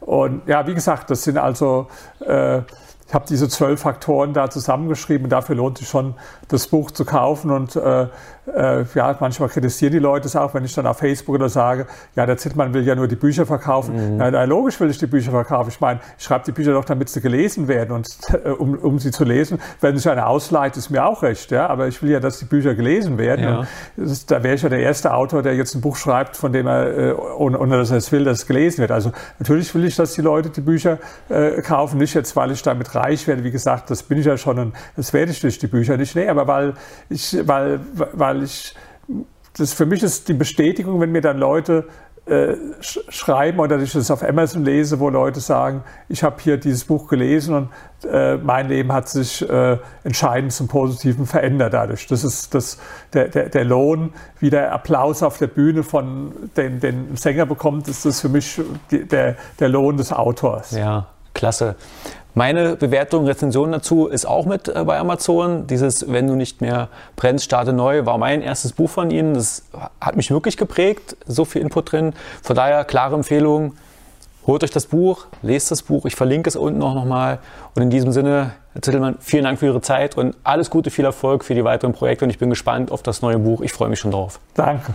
Und ja, wie gesagt, das sind also äh, ich habe diese zwölf Faktoren da zusammengeschrieben. Dafür lohnt sich schon, das Buch zu kaufen. Und äh, äh, ja, manchmal kritisieren die Leute es auch, wenn ich dann auf Facebook oder sage, ja, der Zittmann will ja nur die Bücher verkaufen. Mhm. Ja, logisch will ich die Bücher verkaufen. Ich meine, ich schreibe die Bücher doch, damit sie gelesen werden. Und äh, um, um sie zu lesen, wenn sich einer ausleiht, ist mir auch recht. Ja? Aber ich will ja, dass die Bücher gelesen werden. Ja. Ist, da wäre ich ja der erste Autor, der jetzt ein Buch schreibt, von dem er, äh, ohne, ohne dass er es will, dass es gelesen wird. Also natürlich will ich, dass die Leute die Bücher äh, kaufen, nicht jetzt, weil ich damit reich werde, wie gesagt, das bin ich ja schon und das werde ich durch die Bücher nicht. Nee, aber weil ich, weil, weil ich, das für mich ist die Bestätigung, wenn mir dann Leute äh, schreiben oder ich das auf Amazon lese, wo Leute sagen, ich habe hier dieses Buch gelesen und äh, mein Leben hat sich äh, entscheidend zum Positiven verändert dadurch. Das ist das, der, der, der Lohn, wie der Applaus auf der Bühne von den, den Sänger bekommt, ist das für mich die, der, der Lohn des Autors. Ja, klasse. Meine Bewertung, Rezension dazu ist auch mit äh, bei Amazon. Dieses Wenn du nicht mehr brennst, starte neu war mein erstes Buch von Ihnen. Das hat mich wirklich geprägt, so viel Input drin. Von daher klare Empfehlung, holt euch das Buch, lest das Buch. Ich verlinke es unten auch nochmal. Und in diesem Sinne, Herr Zittelmann, vielen Dank für Ihre Zeit und alles Gute, viel Erfolg für die weiteren Projekte. Und ich bin gespannt auf das neue Buch. Ich freue mich schon drauf. Danke.